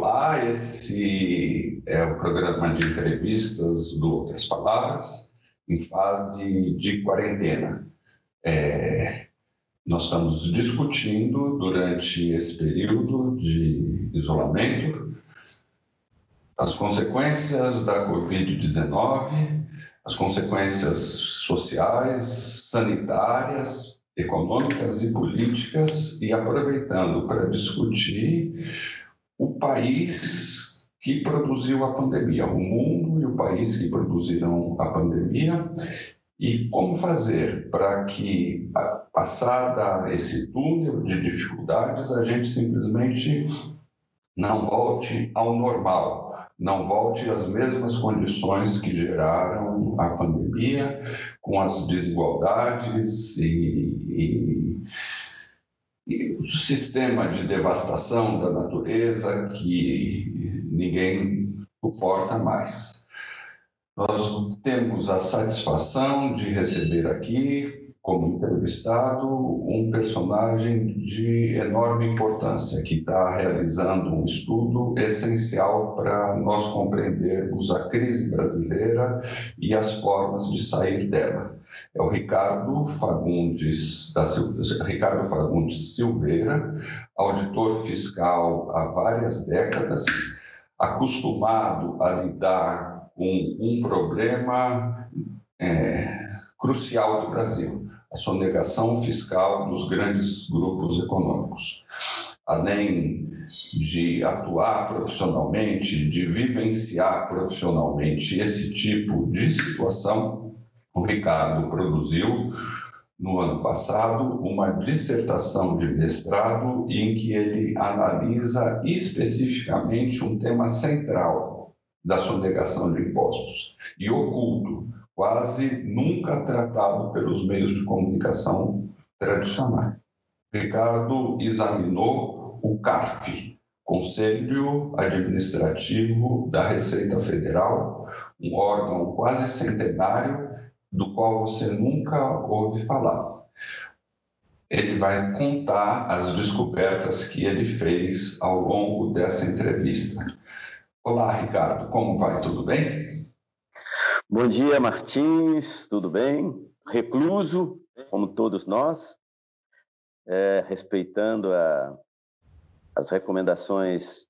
Olá, esse é o programa de entrevistas do Outras Palavras, em fase de quarentena. É, nós estamos discutindo durante esse período de isolamento as consequências da Covid-19, as consequências sociais, sanitárias, econômicas e políticas, e aproveitando para discutir o país que produziu a pandemia, o mundo e o país que produziram a pandemia, e como fazer para que, passada esse túnel de dificuldades, a gente simplesmente não volte ao normal, não volte às mesmas condições que geraram a pandemia, com as desigualdades e, e o sistema de devastação da natureza que ninguém suporta mais. Nós temos a satisfação de receber aqui como entrevistado um personagem de enorme importância que está realizando um estudo essencial para nós compreendermos a crise brasileira e as formas de sair dela. É o Ricardo Fagundes, da, Ricardo Fagundes Silveira, auditor fiscal há várias décadas, acostumado a lidar com um problema é, crucial do Brasil, a sonegação fiscal dos grandes grupos econômicos. Além de atuar profissionalmente, de vivenciar profissionalmente esse tipo de situação, o Ricardo produziu no ano passado uma dissertação de mestrado em que ele analisa especificamente um tema central da sonegação de impostos e oculto, quase nunca tratado pelos meios de comunicação tradicionais. Ricardo examinou o CARF, Conselho Administrativo da Receita Federal, um órgão quase centenário do qual você nunca ouve falar. Ele vai contar as descobertas que ele fez ao longo dessa entrevista. Olá, Ricardo, como vai? Tudo bem? Bom dia, Martins, tudo bem? Recluso, como todos nós, é, respeitando a, as recomendações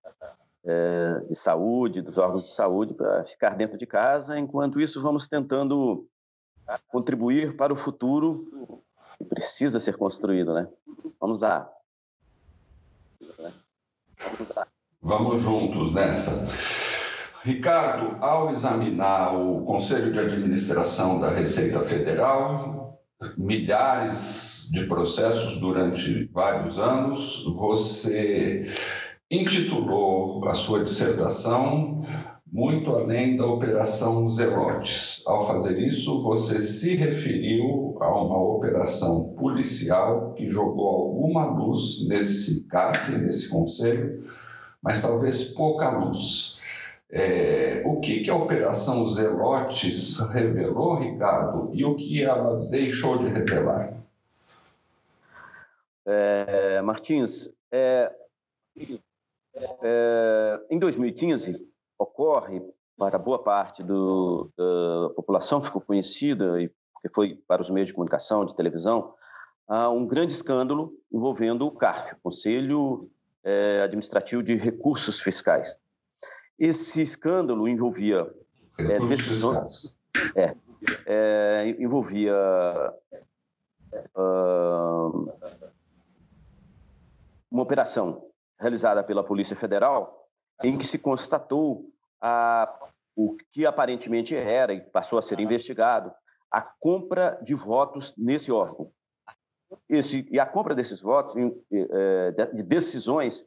é, de saúde, dos órgãos de saúde, para ficar dentro de casa. Enquanto isso, vamos tentando contribuir para o futuro que precisa ser construído, né? Vamos lá. Vamos. Vamos juntos nessa. Ricardo, ao examinar o Conselho de Administração da Receita Federal, milhares de processos durante vários anos, você intitulou a sua dissertação muito além da Operação Zelotes. Ao fazer isso, você se referiu a uma operação policial que jogou alguma luz nesse CAF, nesse conselho, mas talvez pouca luz. É, o que, que a Operação Zelotes revelou, Ricardo, e o que ela deixou de revelar? É, Martins, é, é em 2015 ocorre para boa parte do, da população ficou conhecida e foi para os meios de comunicação, de televisão, um grande escândalo envolvendo o CARF, Conselho é, Administrativo de Recursos Fiscais. Esse escândalo envolvia é, decisões, é, é, envolvia uh, uma operação realizada pela Polícia Federal em que se constatou a, o que aparentemente era e passou a ser investigado a compra de votos nesse órgão. Esse, e a compra desses votos, é, de decisões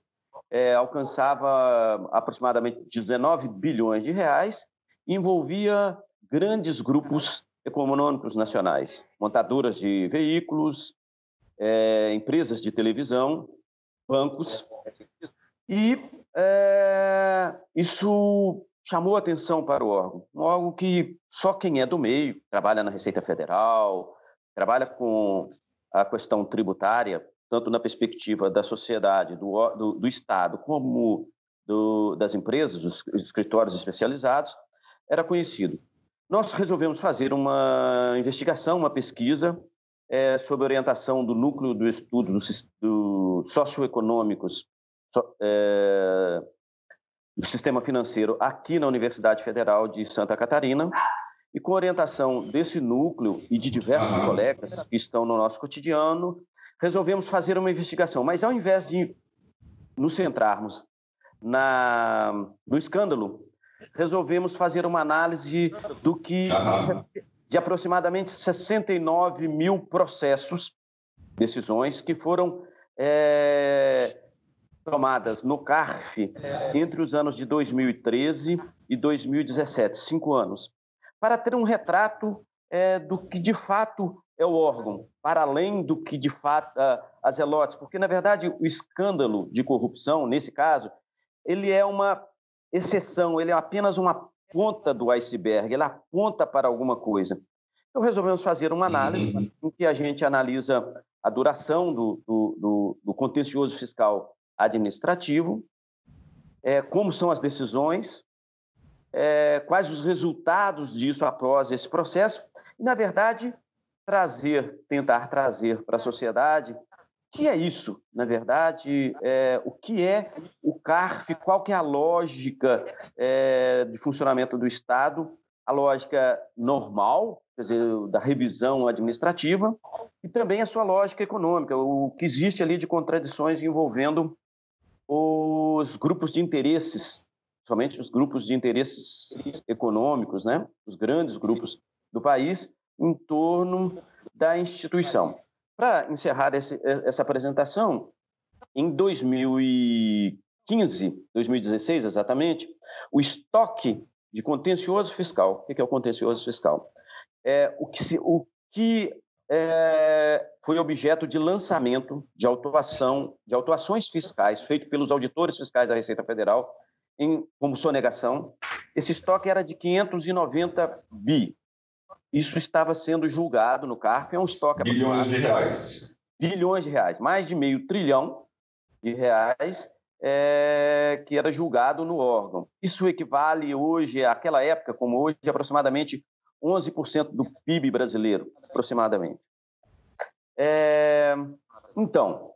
é, alcançava aproximadamente 19 bilhões de reais envolvia grandes grupos econômicos nacionais, montadoras de veículos, é, empresas de televisão, bancos. E é, isso chamou atenção para o órgão, um órgão que só quem é do meio, trabalha na Receita Federal, trabalha com a questão tributária, tanto na perspectiva da sociedade, do, do, do Estado, como do, das empresas, os escritórios especializados, era conhecido. Nós resolvemos fazer uma investigação, uma pesquisa é, sob orientação do núcleo do estudo do, do socioeconômicos é, do sistema financeiro aqui na Universidade Federal de Santa Catarina e com orientação desse núcleo e de diversos uhum. colegas que estão no nosso cotidiano, resolvemos fazer uma investigação. Mas ao invés de nos centrarmos na, no escândalo, resolvemos fazer uma análise do que uhum. de aproximadamente 69 mil processos, decisões que foram é, tomadas no CARF entre os anos de 2013 e 2017, cinco anos para ter um retrato é, do que de fato é o órgão, para além do que de fato uh, as elotes, porque na verdade o escândalo de corrupção, nesse caso, ele é uma exceção, ele é apenas uma ponta do iceberg, ele aponta para alguma coisa. Então resolvemos fazer uma análise uhum. em que a gente analisa a duração do, do, do, do contencioso fiscal administrativo, é, como são as decisões, é, quais os resultados disso após esse processo e, na verdade, trazer, tentar trazer para a sociedade o que é isso, na verdade, é, o que é o CARF, qual que é a lógica é, de funcionamento do Estado, a lógica normal, quer dizer, da revisão administrativa, e também a sua lógica econômica, o que existe ali de contradições envolvendo os grupos de interesses somente os grupos de interesses econômicos, né, os grandes grupos do país, em torno da instituição. Para encerrar esse, essa apresentação, em 2015, 2016 exatamente, o estoque de contencioso fiscal, o que é o contencioso fiscal? É o que, se, o que é, foi objeto de lançamento de autuação, de autuações fiscais feito pelos auditores fiscais da Receita Federal em, como sonegação. Esse estoque era de 590 bi. Isso estava sendo julgado no CARF, é um estoque... Bilhões de reais. Bilhões de reais, mais de meio trilhão de reais é, que era julgado no órgão. Isso equivale hoje, àquela época, como hoje, aproximadamente 11% do PIB brasileiro, aproximadamente. É, então,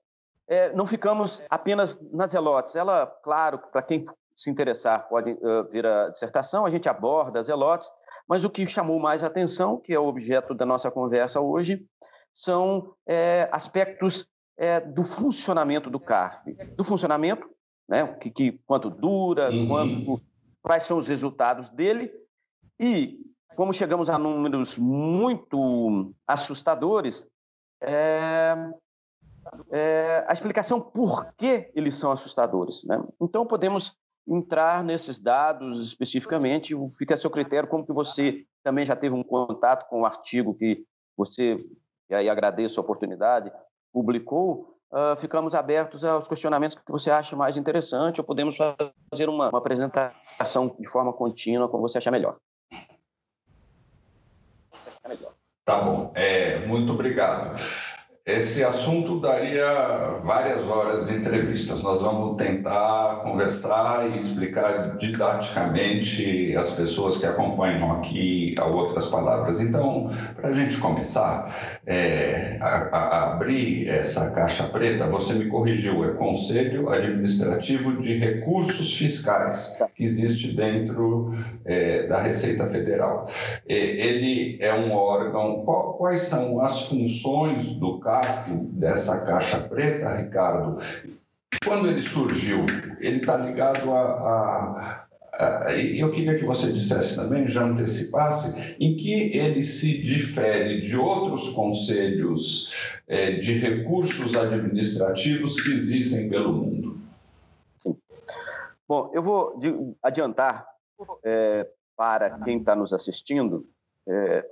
é, não ficamos apenas nas elotes. Ela, claro, para quem se interessar, pode uh, vir a dissertação, a gente aborda as elotes, mas o que chamou mais atenção, que é o objeto da nossa conversa hoje, são é, aspectos é, do funcionamento do CARF. Do funcionamento, né, que, que quanto dura, uhum. quanto, quais são os resultados dele, e como chegamos a números muito assustadores, é, é, a explicação por que eles são assustadores. Né? Então, podemos entrar nesses dados especificamente, fica a seu critério, como que você também já teve um contato com o artigo que você, e aí agradeço a oportunidade, publicou, uh, ficamos abertos aos questionamentos que você acha mais interessante, ou podemos fazer uma, uma apresentação de forma contínua, como você achar melhor. Tá bom, é, muito obrigado. Esse assunto daria várias horas de entrevistas. Nós vamos tentar conversar e explicar didaticamente as pessoas que acompanham aqui a outras palavras. Então, para a gente começar é, a, a abrir essa caixa preta, você me corrigiu, é Conselho Administrativo de Recursos Fiscais, que existe dentro é, da Receita Federal. É, ele é um órgão. Quais são as funções do Dessa caixa preta, Ricardo? Quando ele surgiu, ele está ligado a, a eu queria que você dissesse também, já antecipasse, em que ele se difere de outros conselhos é, de recursos administrativos que existem pelo mundo. Sim. Bom, eu vou adiantar é, para quem está nos assistindo. É,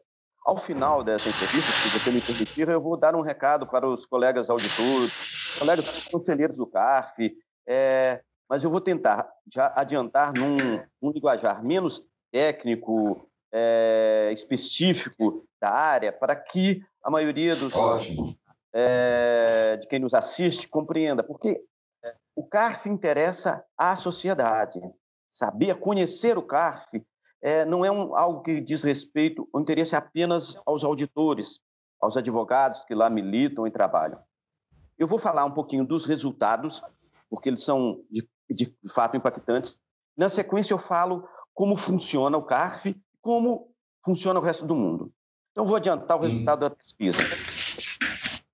ao final dessa entrevista, se você me permitir, eu vou dar um recado para os colegas auditores, colegas conselheiros do CARF, é, mas eu vou tentar já adiantar num, num linguajar menos técnico, é, específico da área, para que a maioria dos é, de quem nos assiste compreenda, porque o CARF interessa à sociedade. Saber conhecer o CARF é, não é um, algo que diz respeito ou interesse apenas aos auditores, aos advogados que lá militam e trabalham. Eu vou falar um pouquinho dos resultados, porque eles são de, de fato impactantes. Na sequência, eu falo como funciona o CARF, como funciona o resto do mundo. Então, vou adiantar o resultado da pesquisa.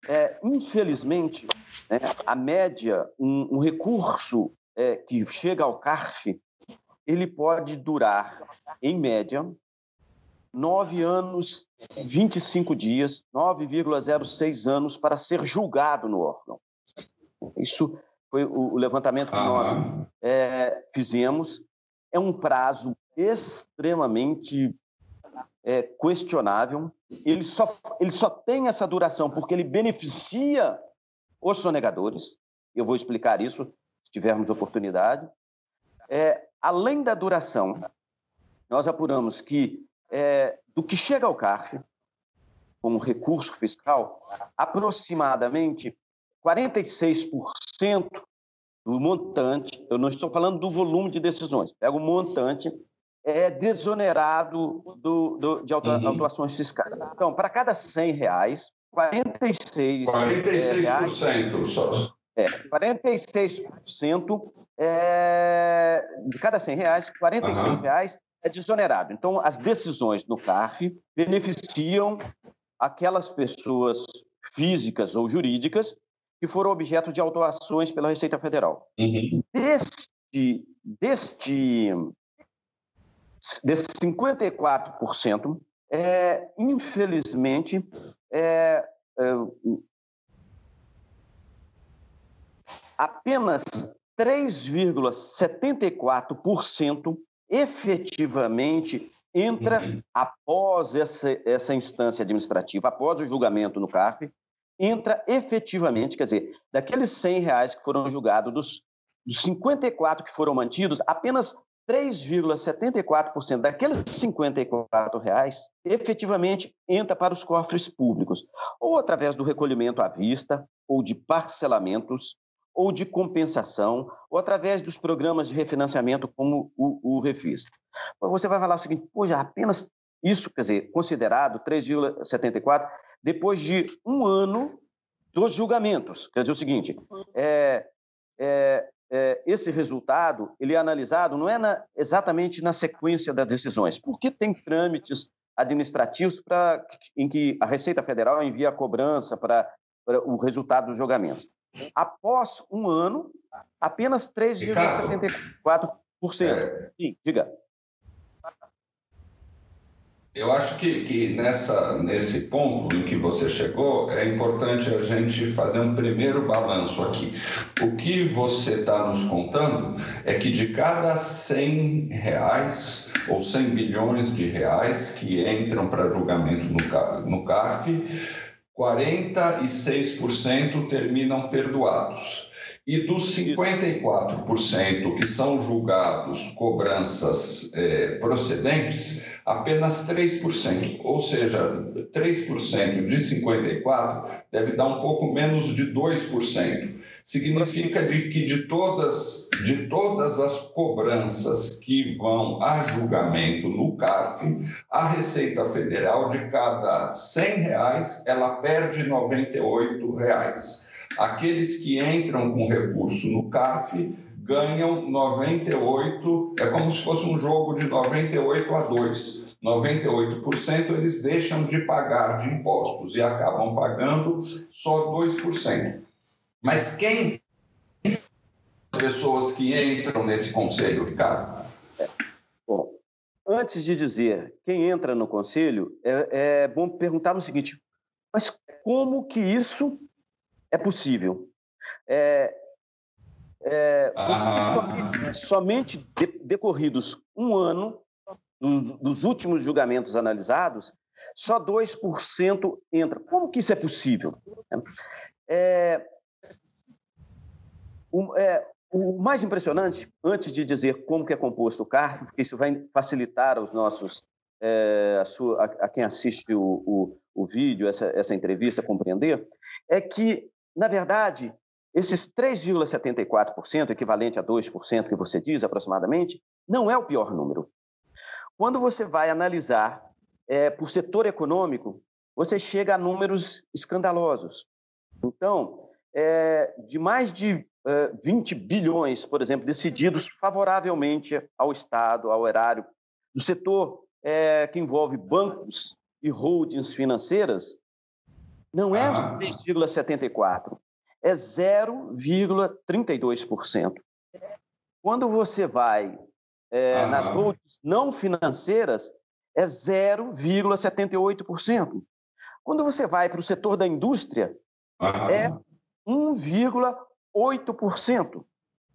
É, infelizmente, né, a média, um, um recurso é, que chega ao CARF, ele pode durar, em média, 9 anos e 25 dias, 9,06 anos para ser julgado no órgão. Isso foi o levantamento que nós é, fizemos. É um prazo extremamente é, questionável. Ele só, ele só tem essa duração porque ele beneficia os sonegadores. Eu vou explicar isso se tivermos oportunidade. É, além da duração, nós apuramos que é, do que chega ao CARF, como recurso fiscal, aproximadamente 46% do montante, eu não estou falando do volume de decisões, pega o montante, é desonerado do, do, de autua, uhum. autuações fiscais. Então, para cada 100 reais, 46, 46% reais, só. É, 46% é, de cada 100 reais, 46 uhum. reais é desonerado. Então, as decisões no CARF beneficiam aquelas pessoas físicas ou jurídicas que foram objeto de autuações pela Receita Federal. Uhum. Deste, deste, desse 54%, é, infelizmente, é, é, apenas 3,74% efetivamente entra uhum. após essa, essa instância administrativa, após o julgamento no CARF, entra efetivamente, quer dizer, daqueles 100 reais que foram julgados, dos, dos 54 que foram mantidos, apenas 3,74% daqueles 54 reais efetivamente entra para os cofres públicos, ou através do recolhimento à vista, ou de parcelamentos, ou de compensação, ou através dos programas de refinanciamento como o, o Refis. Você vai falar o seguinte, poxa, apenas isso, quer dizer, considerado 3,74, depois de um ano dos julgamentos. Quer dizer o seguinte, é, é, é, esse resultado ele é analisado não é na, exatamente na sequência das decisões, porque tem trâmites administrativos pra, em que a Receita Federal envia a cobrança para, para o resultado dos julgamentos. Após um ano, apenas 3,74%. É... Sim, diga. Eu acho que, que nessa, nesse ponto em que você chegou, é importante a gente fazer um primeiro balanço aqui. O que você está nos contando é que de cada 100 reais ou 100 bilhões de reais que entram para julgamento no, no CARF, 46% terminam perdoados. E dos 54% que são julgados cobranças é, procedentes, apenas 3%, ou seja, 3% de 54% deve dar um pouco menos de 2%. Significa de que de todas, de todas as cobranças que vão a julgamento no CARF, a Receita Federal, de cada 100 reais, ela perde 98 reais. Aqueles que entram com recurso no CAF ganham 98, é como se fosse um jogo de 98 a 2. 98% eles deixam de pagar de impostos e acabam pagando só 2%. Mas quem as pessoas que entram nesse conselho, Ricardo? Bom, antes de dizer quem entra no conselho, é, é bom perguntar o seguinte: mas como que isso é possível. É, é, ah. somente, somente de, decorridos um ano dos, dos, últimos julgamentos analisados, só 2% entra. Como que isso é possível? É, o, é, o, mais impressionante, antes de dizer como que é composto o CARF, porque isso vai facilitar aos nossos, é, a, sua, a, a, quem assiste o, o, o vídeo, essa, essa entrevista, compreender, é que na verdade, esses 3,74%, equivalente a 2% que você diz aproximadamente, não é o pior número. Quando você vai analisar é, por setor econômico, você chega a números escandalosos. Então, é, de mais de é, 20 bilhões, por exemplo, decididos favoravelmente ao Estado, ao erário, do setor é, que envolve bancos e holdings financeiras, não é os 3,74, é 0,32%. Quando você vai é, nas holdings não financeiras, é 0,78%. Quando você vai para o setor da indústria, é 1,8%.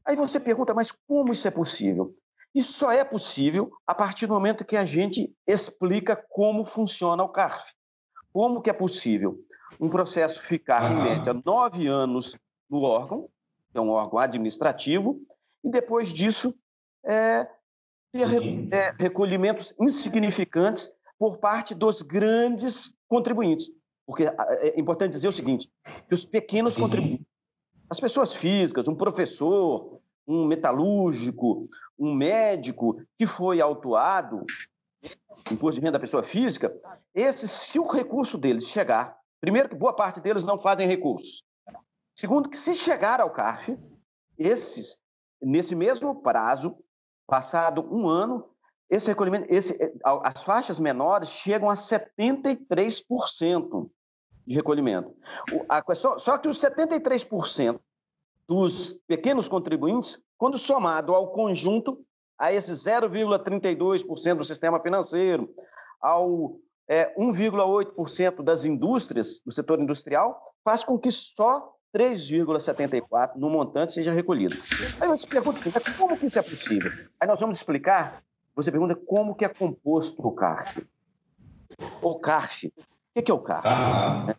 Aí você pergunta, mas como isso é possível? Isso só é possível a partir do momento que a gente explica como funciona o CARF. Como que é possível um processo ficar, em média, nove anos no órgão, que é um órgão administrativo, e depois disso é, ter uhum. é, recolhimentos insignificantes por parte dos grandes contribuintes. Porque é importante dizer o seguinte, que os pequenos contribuintes, as pessoas físicas, um professor, um metalúrgico, um médico que foi autuado, imposto de renda da pessoa física, esses, se o recurso deles chegar, primeiro que boa parte deles não fazem recurso. Segundo que se chegar ao CARF, esses, nesse mesmo prazo, Passado um ano, esse recolhimento, esse, eh, as faixas menores chegam a 73% de recolhimento. só, só que os 73% dos pequenos contribuintes, quando somado ao conjunto, a esses 0,32% do sistema financeiro, ao é, 1,8% das indústrias, do setor industrial, faz com que só 3,74 no montante seja recolhido. Aí você pergunta, como que isso é possível? Aí nós vamos explicar, você pergunta como que é composto o CARF. O CARF, o que é o CARF? Ah.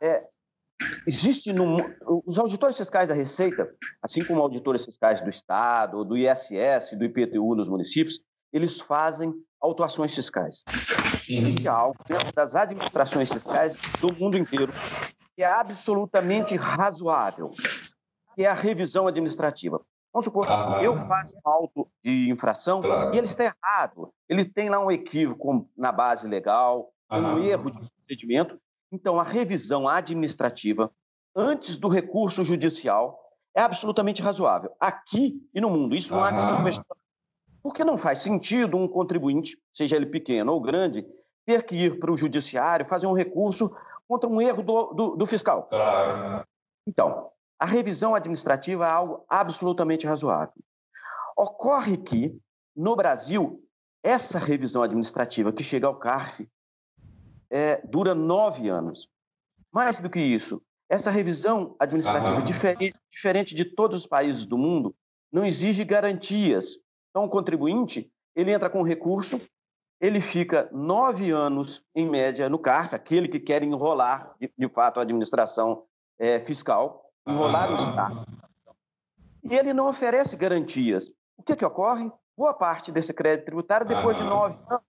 É, existe no, os auditores fiscais da Receita, assim como auditores fiscais do Estado, do ISS, do IPTU nos municípios, eles fazem autuações fiscais. Existe algo dentro das administrações fiscais do mundo inteiro que é absolutamente razoável, que é a revisão administrativa. Vamos supor, ah, eu faço um auto de infração claro. e ele está errado. Ele tem lá um equívoco na base legal, um erro de procedimento. Então, a revisão administrativa, antes do recurso judicial, é absolutamente razoável. Aqui e no mundo, isso não há que se questionar. Porque não faz sentido um contribuinte, seja ele pequeno ou grande, ter que ir para o judiciário, fazer um recurso contra um erro do, do, do fiscal. Claro. Então, a revisão administrativa é algo absolutamente razoável. Ocorre que, no Brasil, essa revisão administrativa que chega ao CARF é, dura nove anos. Mais do que isso, essa revisão administrativa, diferente, diferente de todos os países do mundo, não exige garantias. Então, o contribuinte ele entra com recurso, ele fica nove anos, em média, no CARF, aquele que quer enrolar, de, de fato, a administração é, fiscal, enrolar o Estado. E ele não oferece garantias. O que, que ocorre? Boa parte desse crédito tributário, depois de nove anos,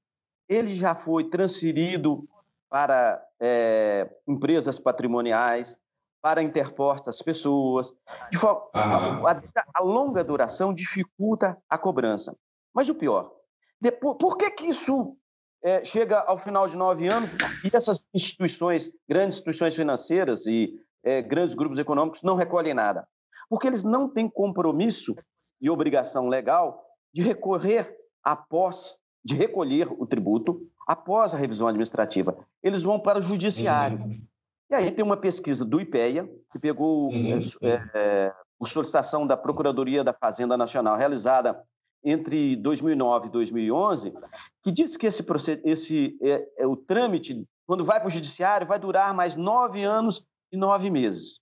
ele já foi transferido para é, empresas patrimoniais, para interpostas pessoas. De forma, a, a longa duração dificulta a cobrança. Mas o pior, depois, por que, que isso é, chega ao final de nove anos e essas instituições, grandes instituições financeiras e é, grandes grupos econômicos não recolhem nada? Porque eles não têm compromisso e obrigação legal de recorrer após, de recolher o tributo após a revisão administrativa. Eles vão para o judiciário. Uhum. E aí tem uma pesquisa do IPEA, que pegou uhum. é, é, por solicitação da Procuradoria da Fazenda Nacional, realizada entre 2009 e 2011, que diz que esse, esse é, é, o trâmite, quando vai para o judiciário, vai durar mais nove anos e nove meses.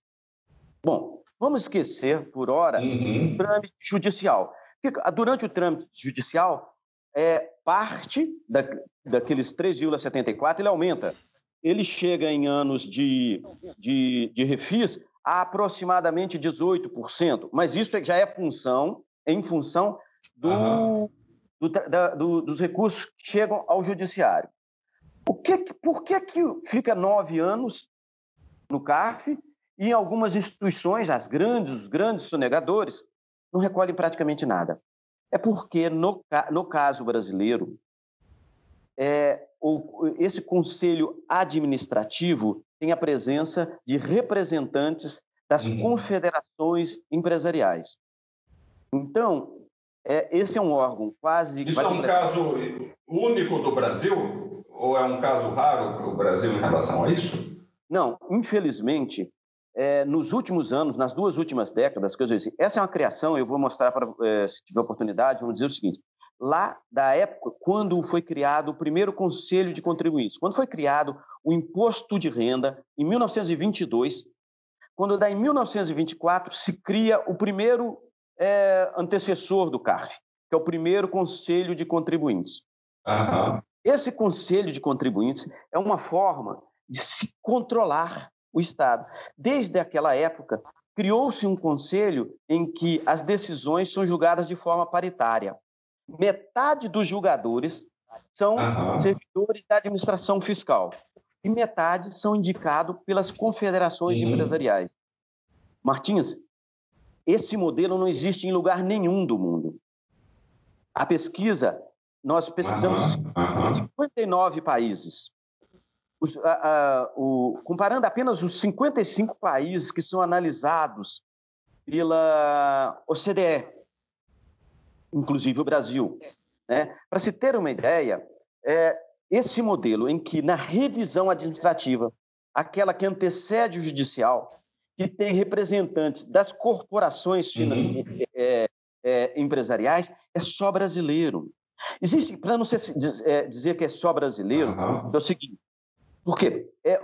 Bom, vamos esquecer, por hora, uhum. o trâmite judicial. Porque ah, durante o trâmite judicial, é, parte da, daqueles 3,74, ele aumenta. Ele chega em anos de, de, de refis a aproximadamente 18%, mas isso já é função, em função do, do, da, do, dos recursos que chegam ao judiciário. O que, por que, que fica nove anos no CARF E em algumas instituições, as grandes, os grandes sonegadores, não recolhem praticamente nada. É porque, no, no caso brasileiro, é, o, esse conselho administrativo tem a presença de representantes das uhum. confederações empresariais. Então, é, esse é um órgão quase. Isso é um caso único do Brasil? Ou é um caso raro para o Brasil em relação a isso? Não, infelizmente, é, nos últimos anos, nas duas últimas décadas, que eu disse, essa é uma criação, eu vou mostrar para, é, se tiver oportunidade, vamos dizer o seguinte: lá da época, quando foi criado o primeiro Conselho de Contribuintes, quando foi criado o Imposto de Renda, em 1922, quando dá em 1924 se cria o primeiro é, antecessor do CARF, que é o primeiro Conselho de Contribuintes. Uhum. Esse Conselho de Contribuintes é uma forma de se controlar o Estado. Desde aquela época, criou-se um conselho em que as decisões são julgadas de forma paritária. Metade dos julgadores são uhum. servidores da administração fiscal e metade são indicados pelas confederações uhum. empresariais. Martins, esse modelo não existe em lugar nenhum do mundo. A pesquisa, nós pesquisamos uhum. 59 países. Os, a, a, o, comparando apenas os 55 países que são analisados pela OCDE, inclusive o Brasil. Né? Para se ter uma ideia, é, esse modelo em que na revisão administrativa, aquela que antecede o judicial, que tem representantes das corporações uhum. é, é, empresariais, é só brasileiro. Existe, para não ser, é, dizer que é só brasileiro, uhum. é o seguinte: porque é,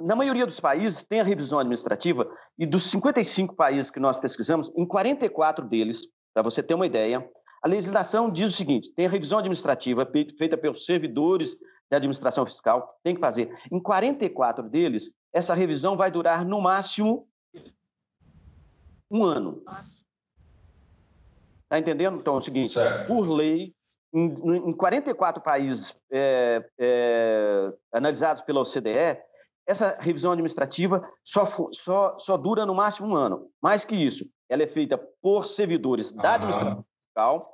na maioria dos países tem a revisão administrativa, e dos 55 países que nós pesquisamos, em 44 deles, para você ter uma ideia, a legislação diz o seguinte: tem a revisão administrativa feita pelos servidores da administração fiscal, tem que fazer. Em 44 deles, essa revisão vai durar no máximo um ano. Está entendendo? Então é o seguinte: certo. por lei, em, em 44 países é, é, analisados pela OCDE, essa revisão administrativa só, só, só dura no máximo um ano. Mais que isso, ela é feita por servidores da administração fiscal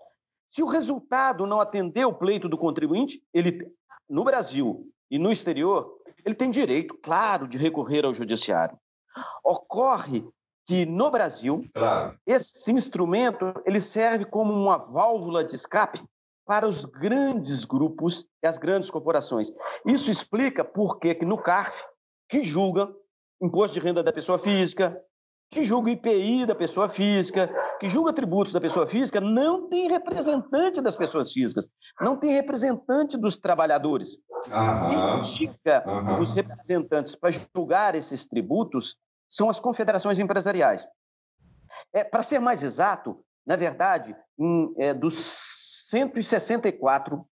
se o resultado não atender o pleito do contribuinte, ele, no Brasil e no exterior, ele tem direito, claro, de recorrer ao judiciário. Ocorre que no Brasil, claro. esse instrumento ele serve como uma válvula de escape para os grandes grupos e as grandes corporações. Isso explica por que no CARF, que julga imposto de renda da pessoa física, que julga IPI da pessoa física, que julga tributos da pessoa física, não tem representante das pessoas físicas, não tem representante dos trabalhadores. Quem indica os representantes para julgar esses tributos são as confederações empresariais. É, para ser mais exato, na verdade, em, é, dos 164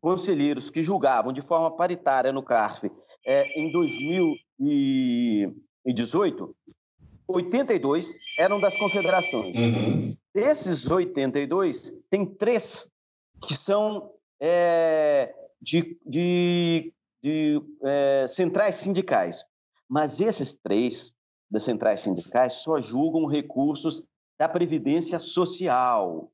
conselheiros que julgavam de forma paritária no CARF é, em 2018, 82 eram das confederações. Uhum. Desses 82, tem três que são é, de, de, de é, centrais sindicais. Mas esses três das centrais sindicais só julgam recursos da Previdência Social.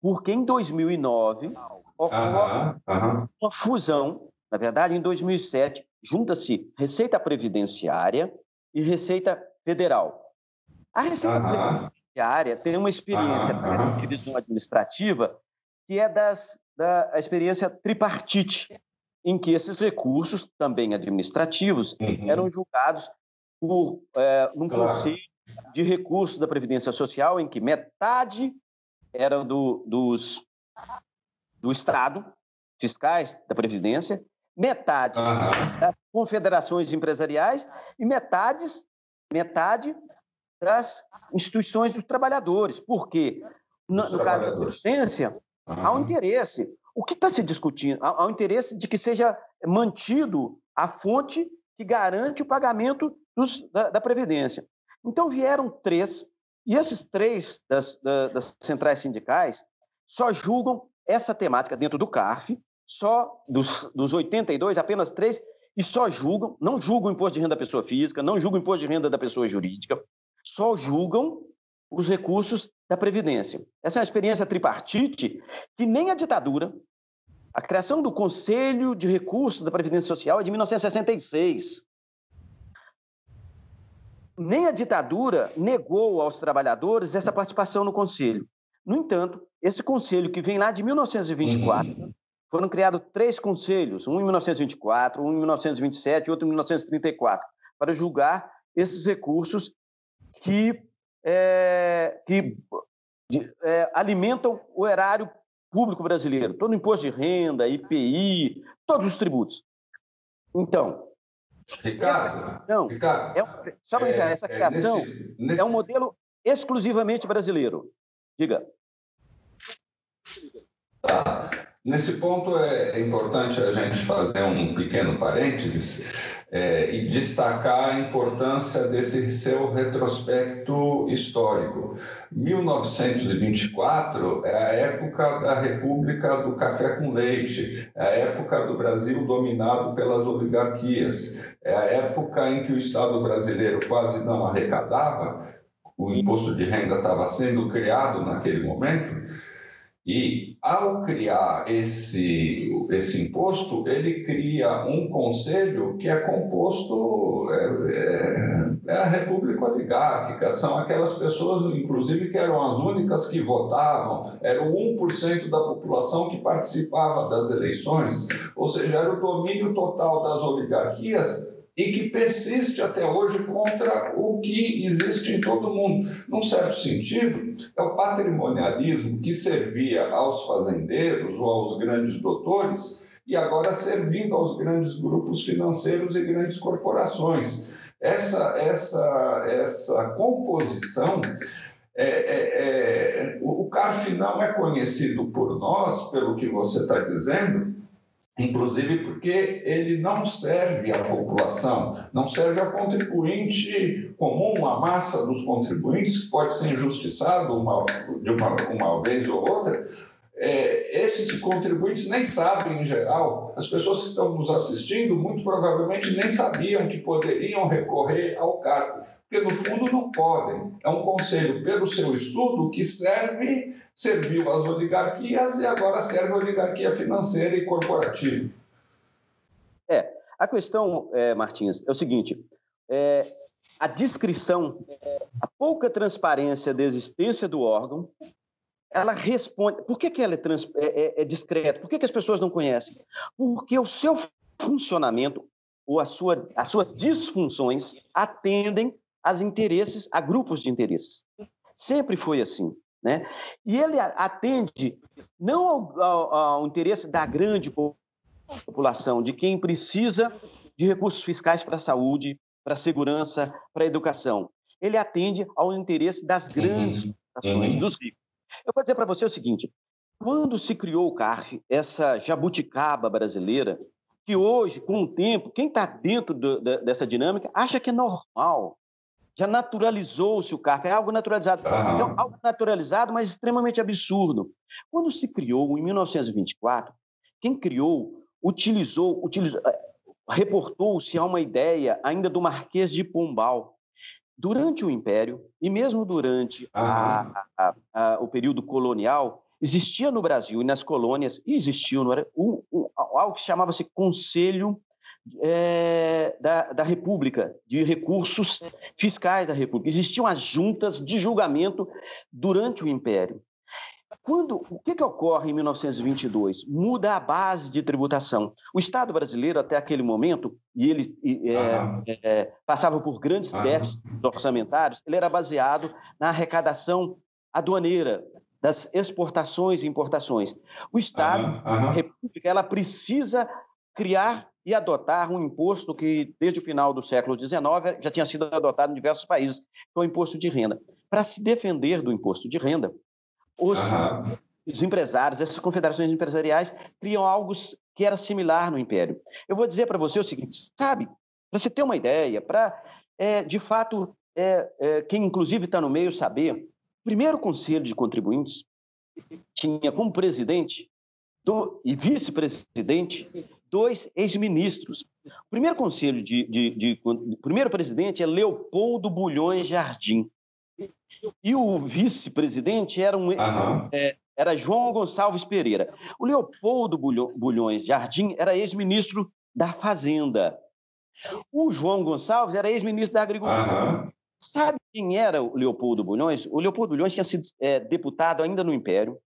Porque em 2009 ocorre uma fusão, na verdade, em 2007, junta-se Receita Previdenciária e Receita Federal. A Receita Previdenciária tem uma experiência de revisão administrativa que é das, da experiência tripartite, em que esses recursos, também administrativos, uhum. eram julgados por é, num claro. conselho de recursos da Previdência Social, em que metade eram do, dos, do Estado, fiscais da Previdência, metade uhum. das confederações empresariais e metades, metade das instituições dos trabalhadores. Porque, no, no caso da Previdência, uhum. há um interesse o que está se discutindo? Há, o interesse de que seja mantido a fonte que garante o pagamento dos, da, da, Previdência. Então, vieram três, e esses três das, das centrais sindicais só julgam essa temática dentro do CARF, só dos, dos 82, apenas três e só julgam, não julgam o imposto de renda da pessoa física, não julgam o imposto de renda da pessoa jurídica, só julgam os recursos da Previdência. Essa é uma experiência tripartite que nem a ditadura, a criação do Conselho de Recursos da Previdência Social é de 1966. Nem a ditadura negou aos trabalhadores essa participação no Conselho. No entanto, esse conselho que vem lá de 1924, uhum. foram criados três conselhos, um em 1924, um em 1927 e outro em 1934, para julgar esses recursos que, é, que é, alimentam o erário público brasileiro, todo o imposto de renda, IPI, todos os tributos. Então, Ricardo, não, Ricardo é um, só para dizer, é, essa é criação é, nesse, nesse... é um modelo exclusivamente brasileiro. Diga. Tá. Nesse ponto é importante a gente fazer um pequeno parênteses é, e destacar a importância desse seu retrospecto histórico. 1924 é a época da República do Café com Leite, é a época do Brasil dominado pelas oligarquias, é a época em que o Estado brasileiro quase não arrecadava, o imposto de renda estava sendo criado naquele momento e, ao criar esse, esse imposto, ele cria um conselho que é composto, é, é, é a República Oligárquica, são aquelas pessoas, inclusive, que eram as únicas que votavam, era o 1% da população que participava das eleições, ou seja, era o domínio total das oligarquias e que persiste até hoje contra o que existe em todo mundo. Num certo sentido, é o patrimonialismo que servia aos fazendeiros ou aos grandes doutores e agora servindo aos grandes grupos financeiros e grandes corporações. Essa, essa, essa composição é, é, é, o, o CARF não é conhecido por nós, pelo que você está dizendo, inclusive porque ele não serve à população, não serve ao contribuinte comum, a massa dos contribuintes, que pode ser injustiçado uma, de uma, uma vez ou outra. É, esses contribuintes nem sabem, em geral, as pessoas que estão nos assistindo muito provavelmente nem sabiam que poderiam recorrer ao cargo, porque no fundo não podem. É um conselho, pelo seu estudo, que serve serviu às oligarquias e agora serve à oligarquia financeira e corporativa. É, a questão, é, Martins, é o seguinte: é, a descrição, a pouca transparência da existência do órgão, ela responde. Por que, que ela é, trans, é, é, é discreta? Por que, que as pessoas não conhecem? Porque o seu funcionamento ou sua, as suas disfunções atendem aos interesses, a grupos de interesses. Sempre foi assim. Né? E ele atende não ao, ao, ao interesse da grande população, de quem precisa de recursos fiscais para a saúde, para a segurança, para a educação. Ele atende ao interesse das grandes uhum. populações, uhum. dos ricos. Eu vou dizer para você o seguinte: quando se criou o CARF, essa jabuticaba brasileira, que hoje, com o tempo, quem está dentro do, da, dessa dinâmica acha que é normal, já naturalizou-se o carro, é algo naturalizado. Uhum. Então, algo naturalizado, mas extremamente absurdo. Quando se criou, em 1924, quem criou utilizou, utilizou eh, reportou-se a uma ideia ainda do Marquês de Pombal. Durante o Império, e mesmo durante uhum. a, a, a, o período colonial, existia no Brasil e nas colônias, e existiu, não era, um, um, algo que chamava-se Conselho é, da, da República, de recursos fiscais da República. Existiam as juntas de julgamento durante o Império. Quando, o que, que ocorre em 1922? Muda a base de tributação. O Estado brasileiro, até aquele momento, e ele é, é, passava por grandes déficits orçamentários, ele era baseado na arrecadação aduaneira, das exportações e importações. O Estado, a República, ela precisa criar e adotar um imposto que, desde o final do século XIX, já tinha sido adotado em diversos países, que é o imposto de renda. Para se defender do imposto de renda, os, uhum. os empresários, essas confederações empresariais, criam algo que era similar no Império. Eu vou dizer para você o seguinte, sabe, para você ter uma ideia, para, é, de fato, é, é, quem inclusive está no meio saber, o primeiro conselho de contribuintes tinha como presidente do, e vice-presidente dois ex-ministros, O primeiro conselho de, de, de, de primeiro presidente é Leopoldo Bulhões Jardim. E o vice-presidente era, um, é, era João Gonçalves Pereira. O Leopoldo Bulhões Jardim era ex-ministro da Fazenda. O João Gonçalves era ex-ministro da Agricultura. Uhum. Sabe quem era o Leopoldo Bulhões? O Leopoldo Bulhões tinha sido é, deputado ainda no Império,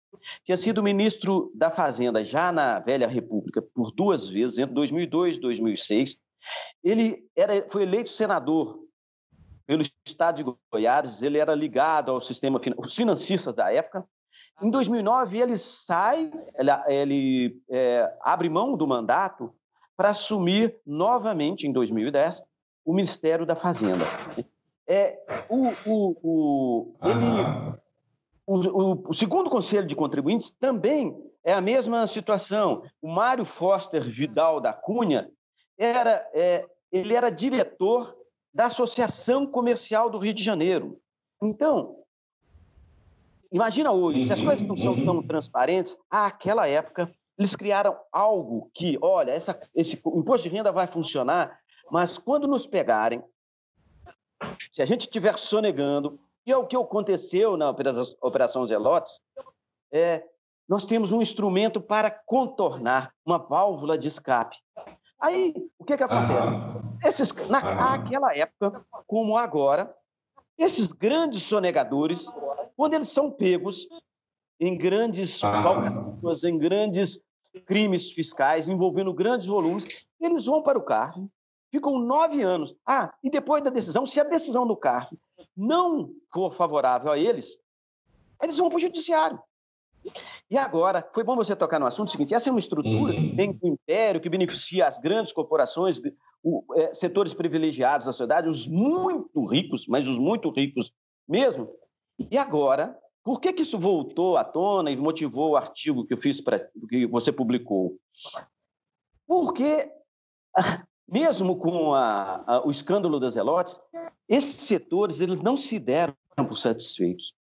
tinha sido ministro da Fazenda já na Velha República por duas vezes, entre 2002 e 2006. Ele era, foi eleito senador pelo Estado de Goiás, ele era ligado ao sistema os financistas da época. Em 2009, ele sai, ele, ele é, abre mão do mandato para assumir novamente, em 2010, o Ministério da Fazenda. É, o, o, o, ele, o, o, segundo Conselho de Contribuintes também é a mesma situação. O Mário Foster Vidal da Cunha era, é, ele era diretor da Associação Comercial do Rio de Janeiro. Então, imagina hoje, se as coisas não são tão transparentes, àquela época eles criaram algo que, olha, essa, esse imposto de renda vai funcionar, mas quando nos pegarem, se a gente estiver sonegando, e é o que aconteceu na Operação Zelotes, é, nós temos um instrumento para contornar uma válvula de escape. Aí, o que, que acontece? Esses, naquela época, como agora, esses grandes sonegadores, quando eles são pegos em grandes falcatruas, em grandes crimes fiscais, envolvendo grandes volumes, eles vão para o CARF, ficam nove anos. Ah, e depois da decisão, se a decisão do CARF não for favorável a eles, eles vão para o judiciário. E agora, foi bom você tocar no assunto seguinte: essa é uma estrutura que vem do império, que beneficia as grandes corporações, o, é, setores privilegiados da sociedade, os muito ricos, mas os muito ricos mesmo. E agora, por que, que isso voltou à tona e motivou o artigo que eu fiz para que você publicou? Porque, mesmo com a, a, o escândalo das Zelotes, esses setores eles não se deram por satisfeitos.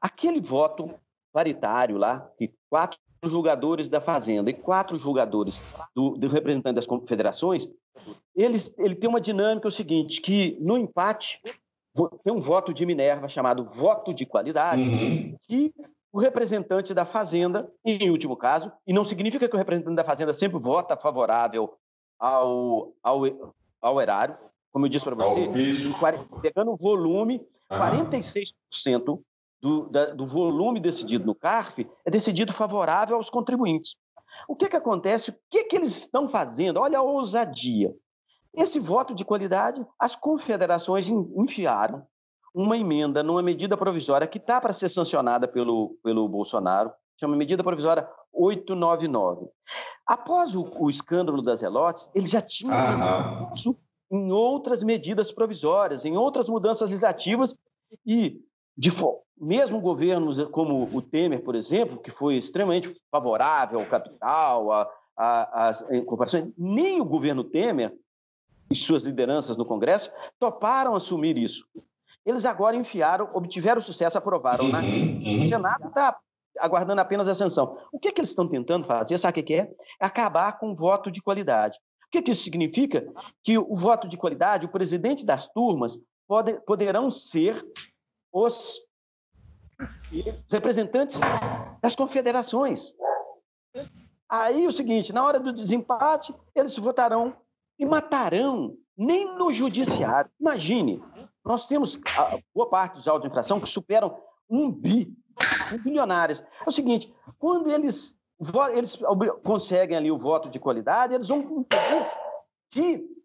Aquele voto paritário lá, que quatro julgadores da Fazenda e quatro julgadores do, do representante das confederações, eles, ele tem uma dinâmica é o seguinte, que no empate tem um voto de Minerva chamado voto de qualidade, uhum. que o representante da Fazenda, em último caso, e não significa que o representante da Fazenda sempre vota favorável ao, ao, ao erário, como eu disse para você, pegando o volume, uhum. 46% do, da, do volume decidido no CARF é decidido favorável aos contribuintes. O que, que acontece? O que, que eles estão fazendo? Olha a ousadia. Esse voto de qualidade, as confederações enfiaram uma emenda numa medida provisória que está para ser sancionada pelo, pelo Bolsonaro, chama medida provisória 899. Após o, o escândalo das relotes, ele já tinha isso em outras medidas provisórias, em outras mudanças legislativas e de mesmo governos como o Temer, por exemplo, que foi extremamente favorável ao capital, às corporações, nem o governo Temer e suas lideranças no Congresso toparam assumir isso. Eles agora enfiaram, obtiveram sucesso, aprovaram. Né? Uhum, O Senado está aguardando apenas a sanção. O que, é que eles estão tentando fazer? Sabe o que é? É acabar com o voto de qualidade. O que, que isso significa? Que o voto de qualidade, o presidente das turmas, pode, poderão ser os representantes das confederações. Aí o seguinte, na hora do desempate, eles votarão e matarão, nem no judiciário. Imagine, nós temos a boa parte dos autos de infração que superam um bi, bilionários. É o seguinte, quando eles, eles conseguem ali o voto de qualidade, eles vão impedir que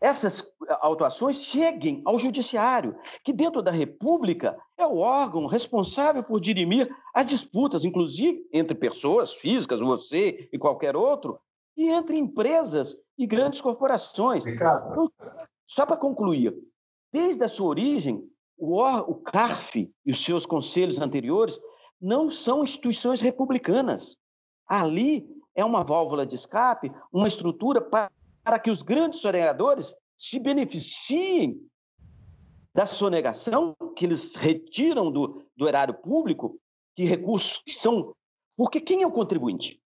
essas autuações cheguem ao judiciário, que dentro da República é o órgão responsável por dirimir as disputas, inclusive entre pessoas físicas, você e qualquer outro, e entre empresas e grandes corporações. Ricardo. Então, só para concluir, desde a sua origem, o, o CARF e os seus conselhos anteriores não são instituições republicanas. Ali é uma válvula de escape, uma estrutura para, para que os grandes sonegadores se beneficiem da sonegação que eles retiram do, do erário público, que recursos que são. Porque quem é o contribuinte?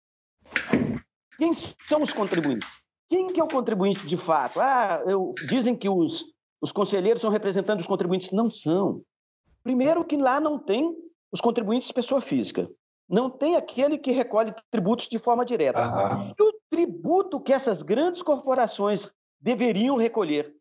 Quem são os contribuintes? Quem que é o contribuinte de fato? Ah, eu, dizem que os, os conselheiros são representantes dos contribuintes. Não são. Primeiro que lá não tem os contribuintes pessoa física. Não tem aquele que recolhe tributos de forma direta. E o tributo que essas grandes corporações deveriam recolher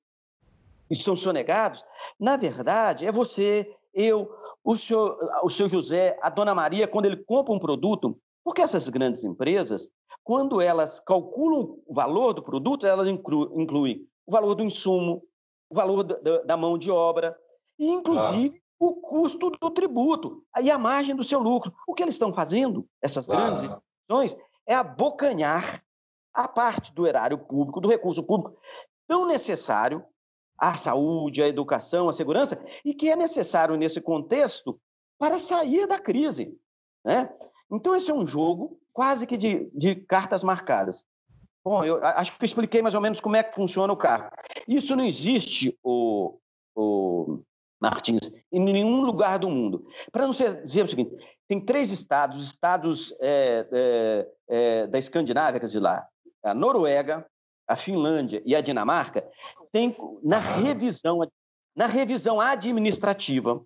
e são sonegados, na verdade, é você, eu, o senhor, o seu José, a dona Maria, quando ele compra um produto, porque essas grandes empresas, quando elas calculam o valor do produto, elas incluem o valor do insumo, o valor da, da mão de obra, e inclusive o custo do tributo, aí a margem do seu lucro. O que eles estão fazendo, essas grandes instituições, é abocanhar a parte do erário público, do recurso público, tão necessário à saúde, à educação, à segurança, e que é necessário nesse contexto para sair da crise. Né? Então, esse é um jogo quase que de, de cartas marcadas. Bom, eu acho que eu expliquei mais ou menos como é que funciona o carro. Isso não existe, o, o Martins, em nenhum lugar do mundo. Para não dizer o seguinte, tem três estados, estados é, é, é, da Escandinávia, quer dizer lá, a Noruega, a Finlândia e a Dinamarca, tem na revisão, na revisão administrativa,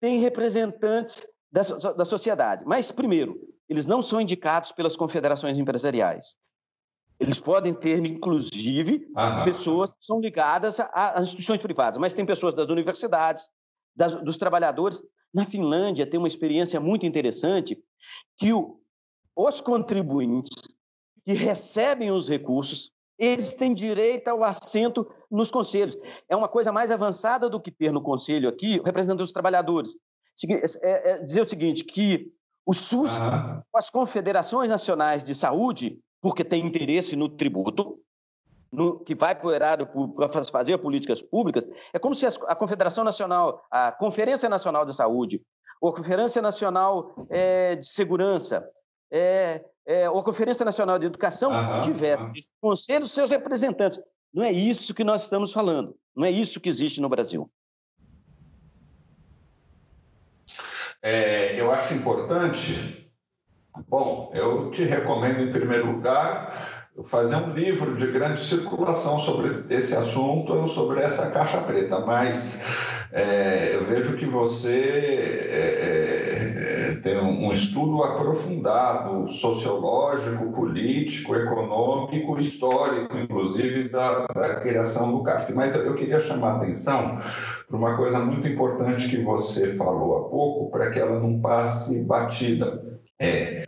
tem representantes da, da sociedade. Mas, primeiro, eles não são indicados pelas confederações empresariais. Eles podem ter, inclusive, Aham. pessoas que são ligadas às instituições privadas, mas tem pessoas das universidades, das, dos trabalhadores. Na Finlândia, tem uma experiência muito interessante que o, os contribuintes que recebem os recursos, eles têm direito ao assento nos conselhos. É uma coisa mais avançada do que ter no conselho aqui o representante dos trabalhadores. É, é dizer o seguinte, que o SUS, as confederações nacionais de saúde, porque tem interesse no tributo, no, que vai para o erário para fazer políticas públicas, é como se a Confederação Nacional, a Conferência Nacional de Saúde, ou a Conferência Nacional é, de Segurança, é, é, ou a Conferência Nacional de Educação uhum, tivesse uhum. seus representantes. Não é isso que nós estamos falando. Não é isso que existe no Brasil. É, eu acho importante. Bom, eu te recomendo, em primeiro lugar, fazer um livro de grande circulação sobre esse assunto, sobre essa caixa preta, mas é, eu vejo que você é, é, tem um, estudo aprofundado, sociológico, político, econômico, histórico, inclusive, da, da criação do CARF. Mas eu queria chamar a atenção para uma coisa muito importante que você falou há pouco, para que ela não passe batida. É,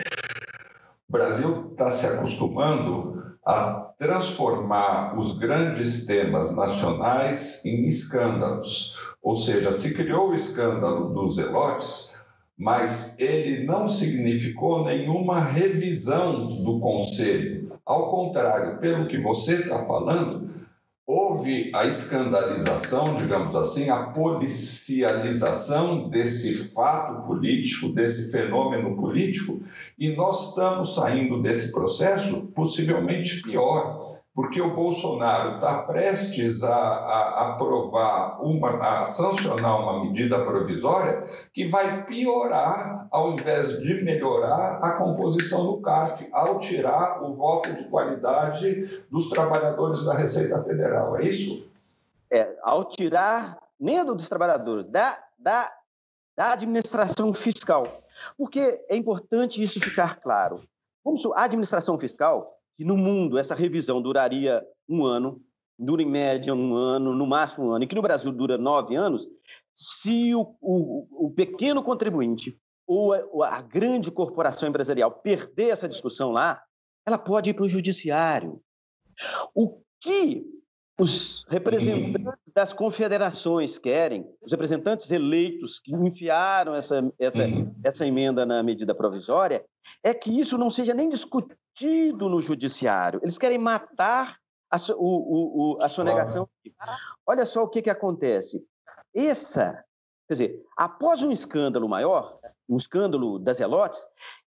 o Brasil está se acostumando a transformar os grandes temas nacionais em escândalos. Ou seja, se criou o escândalo dos zelotes, mas ele não significou nenhuma revisão do Conselho. Ao contrário, pelo que você está falando, houve a escandalização, digamos assim, a policialização desse fato político, desse fenômeno político, e nós estamos saindo desse processo possivelmente pior porque o Bolsonaro está prestes a, a, aprovar, uma, a sancionar uma medida provisória que vai piorar, ao invés de melhorar, a composição do CARF, ao tirar o voto de qualidade dos trabalhadores da Receita Federal. É isso? É, ao tirar nem dos trabalhadores, da, da, da administração fiscal. Porque é importante isso ficar claro. Vamos, a administração fiscal que no mundo essa revisão duraria um ano, dura em média um ano, no máximo um ano, e que no Brasil dura nove anos, se o, o, o pequeno contribuinte ou a, a, grande corporação empresarial perder essa discussão lá, ela pode ir para o judiciário. O que os representantes das confederações querem, os representantes eleitos que enfiaram essa, essa, essa emenda na medida provisória, é que isso não seja nem discutido no judiciário. Eles querem matar a, o, o, a sonegação. Olha só o que, que acontece. Essa, quer dizer, após um escândalo maior, um escândalo das Elotes,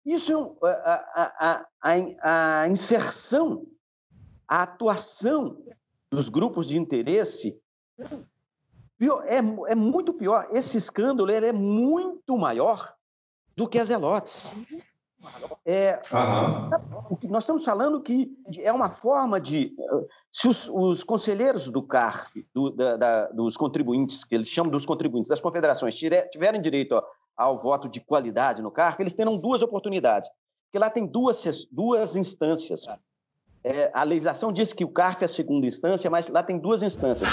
isso a, a, a, a inserção, a atuação dos grupos de interesse é, é muito pior. Esse escândalo é muito maior do que as Elotes. É. Nós estamos falando que é uma forma de. Se os, os conselheiros do CARF, do, da, da, dos contribuintes, que eles chamam dos contribuintes, das confederações, tiverem direito ao, ao voto de qualidade no CARF, eles terão duas oportunidades. Porque lá tem duas, duas instâncias. É, a legislação diz que o CARF é a segunda instância, mas lá tem duas instâncias: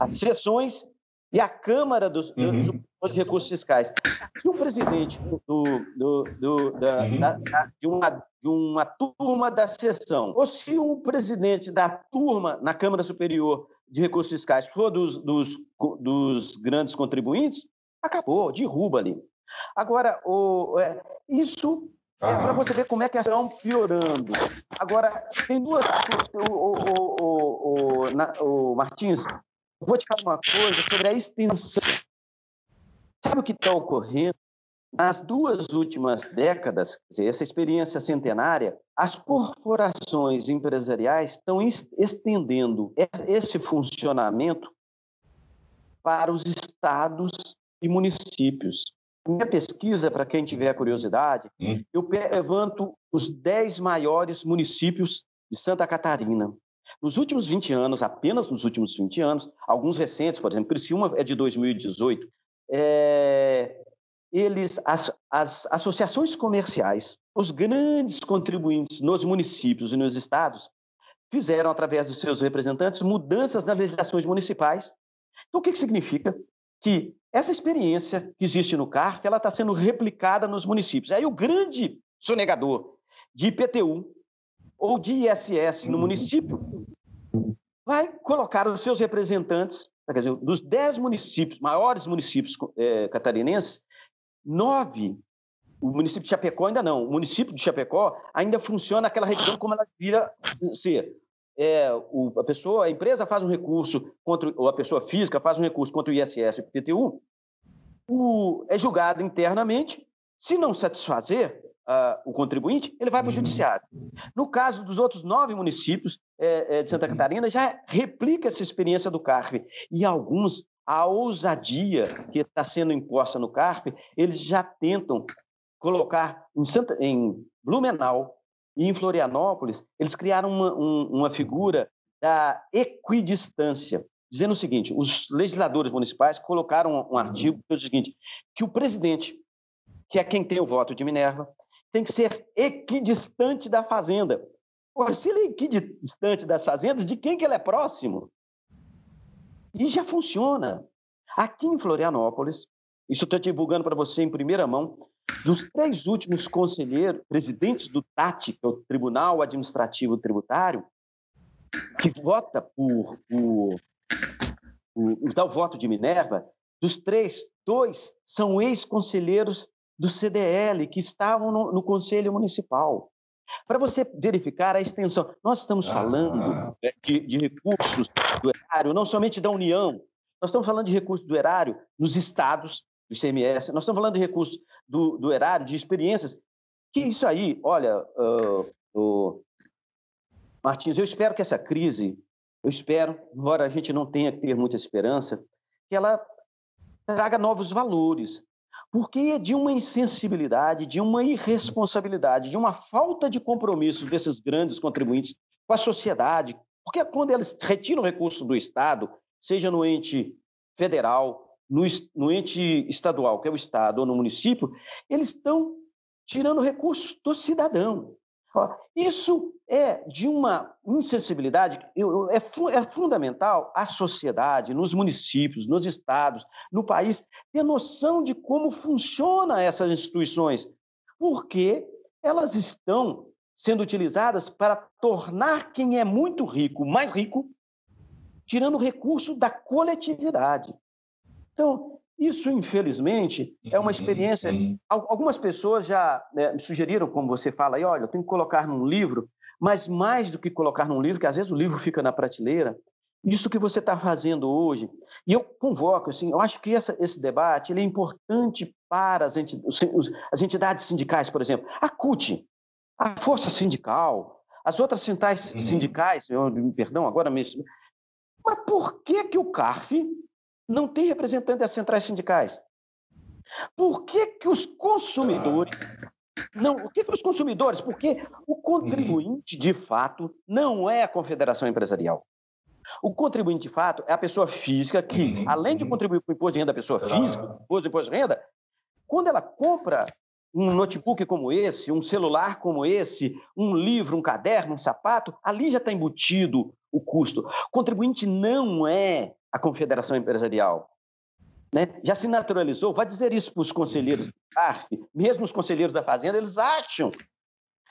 as sessões e a Câmara dos, uhum. dos Recursos Fiscais. Se o presidente do, do, do, da, uhum. da, de, uma, de uma turma da sessão, ou se o presidente da turma na Câmara Superior de Recursos Fiscais for dos, dos, dos grandes contribuintes, acabou, derruba ali. Agora, o, é, isso é para você ver como é que estão piorando. Agora, tem duas. O, o, o, o, o Martins, Vou te falar uma coisa sobre a extensão. Sabe o que está ocorrendo? Nas duas últimas décadas, essa experiência centenária, as corporações empresariais estão estendendo esse funcionamento para os estados e municípios. Minha pesquisa, para quem tiver curiosidade, hum. eu levanto os 10 maiores municípios de Santa Catarina. Nos últimos 20 anos, apenas nos últimos 20 anos, alguns recentes, por exemplo, Criciúma é de 2018, é, eles, as, as associações comerciais, os grandes contribuintes nos municípios e nos estados, fizeram, através dos seus representantes, mudanças nas legislações municipais. Então, o que, que significa? Que essa experiência que existe no CARF, ela está sendo replicada nos municípios. Aí o grande sonegador de IPTU, ou de ISS no uhum. município, vai colocar os seus representantes, quer dizer, dos dez municípios, maiores municípios é, catarinenses, nove, o município de Chapecó ainda não, o município de Chapecó ainda funciona aquela região como ela devia ser. É, o, a pessoa, a empresa faz um recurso contra, ou a pessoa física faz um recurso contra o ISS e o PTU, o, é julgado internamente, se não satisfazer, uh, o contribuinte, ele vai para o uhum. judiciário. No caso dos outros nove municípios é, é, de Santa uhum. Catarina, já replica essa experiência do CARF. E alguns, a ousadia que está sendo imposta no CARF, eles já tentam colocar em, Santa, em Blumenau e em Florianópolis, eles criaram uma, um, uma figura da equidistância, dizendo o seguinte: os legisladores municipais colocaram um, artigo que é o seguinte, que o presidente, que é quem tem o voto de Minerva, tem que ser equidistante da fazenda. Pô, se ele é equidistante das fazendas, de quem que ele é próximo? E já funciona. Aqui em Florianópolis, isso estou divulgando para você em primeira mão, dos três últimos conselheiros, presidentes do TAT, que é o Tribunal Administrativo Tributário, que vota por, por, por, por o voto de Minerva, dos três, dois são ex-conselheiros do CDL que estavam no, no Conselho Municipal. Para você verificar a extensão, nós estamos falando ah. de, de, recursos do erário, não somente da União, nós estamos falando de recursos do erário nos estados, do ICMS, nós estamos falando de recursos do, do erário, de experiências, que isso aí, olha, uh, uh, Martins, eu espero que essa crise, eu espero, embora a gente não tenha que ter muita esperança, que ela traga novos valores, porque é de uma insensibilidade, de uma irresponsabilidade, de uma falta de compromisso desses grandes contribuintes com a sociedade. Porque quando eles retiram recursos do Estado, seja no ente federal, no, no ente estadual, que é o Estado, ou no município, eles estão tirando recursos do cidadão. Isso é de uma insensibilidade, é, é fundamental a sociedade, nos municípios, nos estados, no país, ter noção de como funcionam essas instituições, porque elas estão sendo utilizadas para tornar quem é muito rico mais rico, tirando recurso da coletividade. Então, isso, infelizmente, é uma experiência. Uhum. Algumas pessoas já né, me sugeriram, como você fala aí, olha, eu tenho que colocar num livro, mas mais do que colocar num livro, que às vezes o livro fica na prateleira, isso que você está fazendo hoje. E eu convoco, assim, eu acho que essa, esse debate ele é importante para as, as entidades sindicais, por exemplo. A CUT, a Força Sindical, as outras centrais uhum. sindicais, eu, perdão, agora mesmo. Mas por que, que o CARF não tem representante das centrais sindicais? Por que, que os consumidores não, o que, que os consumidores? Porque o contribuinte, de fato, não é a confederação empresarial. O contribuinte, de fato, é a pessoa física que, uhum. além de contribuir para o imposto de renda da pessoa física, imposto de imposto de renda, quando ela compra um notebook como esse, um celular como esse, um livro, um caderno, um sapato, ali já está embutido o custo. O contribuinte não é a confederação empresarial. Né? Já se naturalizou, vai dizer isso para os conselheiros do CARF, mesmo os conselheiros da Fazenda, eles acham,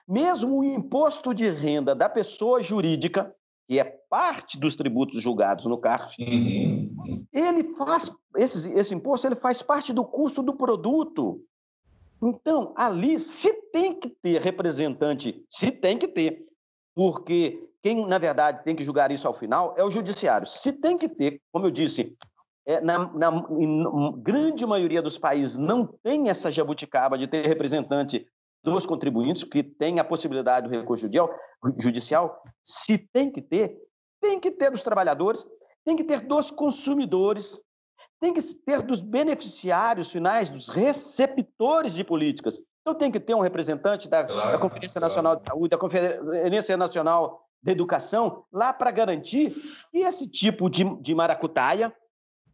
mesmo o imposto de renda da pessoa jurídica, que é parte dos tributos julgados no CARF, uhum. ele faz, esse, esse imposto ele faz parte do custo do produto. Então, ali se tem que ter representante, se tem que ter, porque quem, na verdade, tem que julgar isso ao final é o judiciário. Se tem que ter, como eu disse, é, na, na grande maioria dos países não tem essa jabuticaba de ter representante dos contribuintes, que tem a possibilidade do recurso judicial, judicial, se tem que ter, tem que ter dos trabalhadores, tem que ter dos consumidores, tem que ter dos beneficiários finais, dos receptores de políticas. Então tem que ter um representante da, claro, da Conferência claro. Nacional de Saúde, da Conferência Nacional de Educação, lá para garantir que esse tipo de, de maracutaia,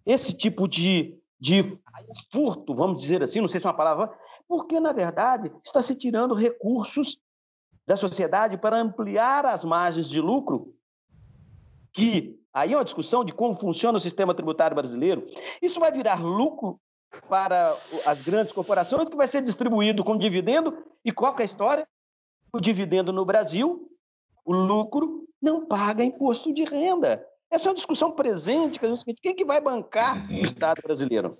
esse tipo de, de furto, vamos dizer assim, não sei se é uma palavra, porque, na verdade, está se tirando recursos da sociedade para ampliar as margens de lucro, que aí é uma discussão de como funciona o sistema tributário brasileiro. Isso vai virar lucro para as grandes corporações, que vai ser distribuído como dividendo. E qual é a história? O dividendo no Brasil, o lucro, não paga imposto de renda. Essa é uma discussão presente, quem que vai bancar o Estado brasileiro?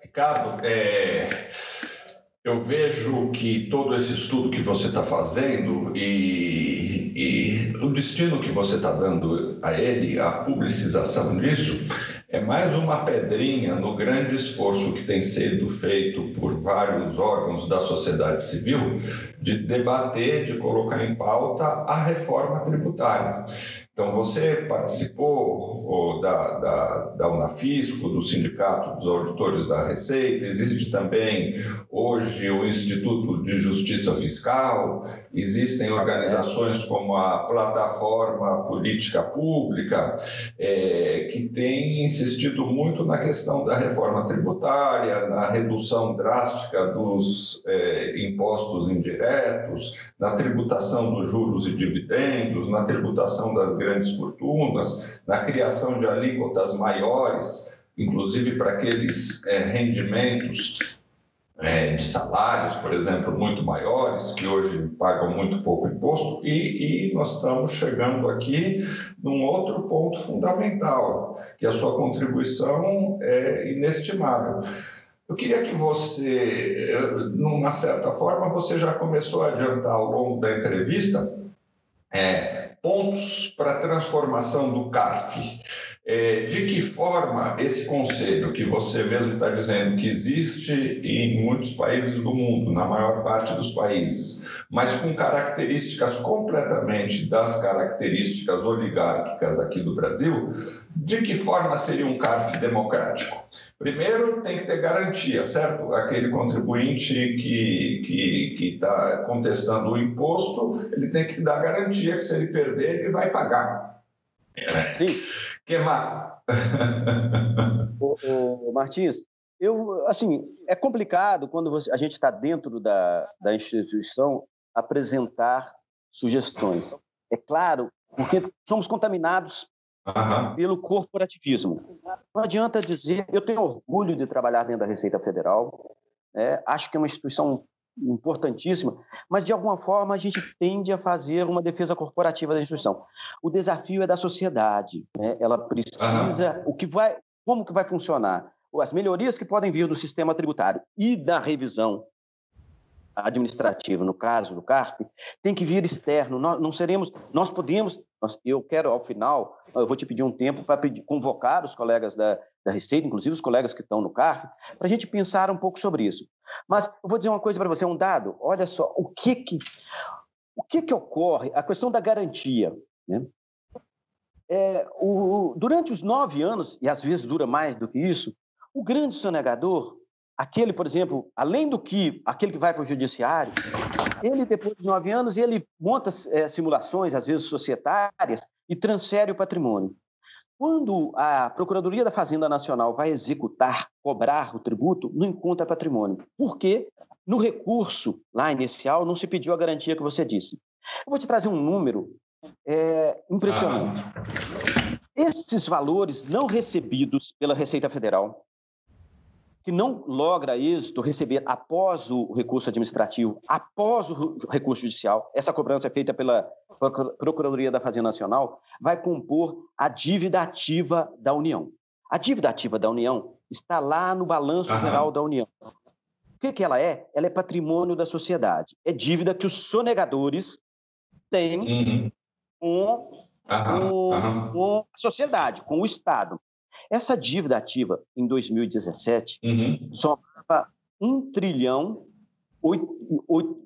Ricardo, é, eu vejo que todo esse estudo que você está fazendo e, e, o destino que você está dando a ele, a publicização disso, é mais uma pedrinha no grande esforço que tem sido feito por vários órgãos da sociedade civil de debater, de colocar em pauta a reforma tributária. Então, você participou da, da, da Unafisco, do Sindicato dos Auditores da Receita, existe também hoje o Instituto de Justiça Fiscal, existem organizações como a Plataforma Política Pública, é, que têm insistido muito na questão da reforma tributária, na redução drástica dos é, impostos indiretos, na tributação dos juros e dividendos, na tributação das grandes fortunas, na criação de alíquotas maiores, inclusive para aqueles é, rendimentos é, de salários, por exemplo, muito maiores, que hoje pagam muito pouco imposto, e, e, nós estamos chegando aqui num outro ponto fundamental, que a sua contribuição é inestimável. Eu queria que você, numa certa forma, você já começou a adiantar ao longo da entrevista, é, pontos para a transformação do CARF. É, de que forma esse conselho, que você mesmo está dizendo que existe em muitos países do mundo, na maior parte dos países, mas com características completamente das características oligárquicas aqui do Brasil, de que forma seria um CARF democrático? Primeiro, tem que ter garantia, certo? Aquele contribuinte que está contestando o imposto, ele tem que dar garantia que se ele perder, ele vai pagar. Sim. Que mais? o, o Martins, eu, assim, é complicado quando você, a gente está dentro da, da instituição apresentar sugestões. É claro, porque somos contaminados uhum. pelo corporativismo. Não adianta dizer, eu tenho orgulho de trabalhar dentro da Receita Federal, é, acho que é uma instituição importantíssima, mas de alguma forma a gente tende a fazer uma defesa corporativa da instituição. O desafio é da sociedade, né? ela precisa, uhum. o que vai, como que vai funcionar? As melhorias que podem vir do sistema tributário e da revisão administrativa, no caso do CARP, tem que vir externo. Nós não seremos, nós podemos, nós, eu quero ao final, eu vou te pedir um tempo para convocar os colegas da, da Receita, inclusive os colegas que estão no CARP, para a gente pensar um pouco sobre isso. Mas eu vou dizer uma coisa para você, um dado. Olha só, o que que o que que ocorre? A questão da garantia, né? É, o, durante os nove anos, e às vezes dura mais do que isso, o grande sonegador aquele, por exemplo, além do que aquele que vai para o judiciário, ele depois dos nove anos ele monta é, simulações, às vezes societárias, e transfere o patrimônio. Quando a Procuradoria da Fazenda Nacional vai executar, cobrar o tributo, não encontra patrimônio. Por quê? No recurso lá inicial não se pediu a garantia que você disse. Eu vou te trazer um número é, impressionante. Esses valores não recebidos pela Receita Federal, que não logra êxito receber após o recurso administrativo, após o recurso judicial, essa cobrança é feita pela Procuradoria da Fazenda Nacional, vai compor a dívida ativa da União. A dívida ativa da União está lá no balanço uhum. geral da União. O que, que ela é? Ela é patrimônio da sociedade. É dívida que os sonegadores têm uhum. com, com, com a sociedade, com o Estado. Essa dívida ativa, em 2017, uhum. somava 1 trilhão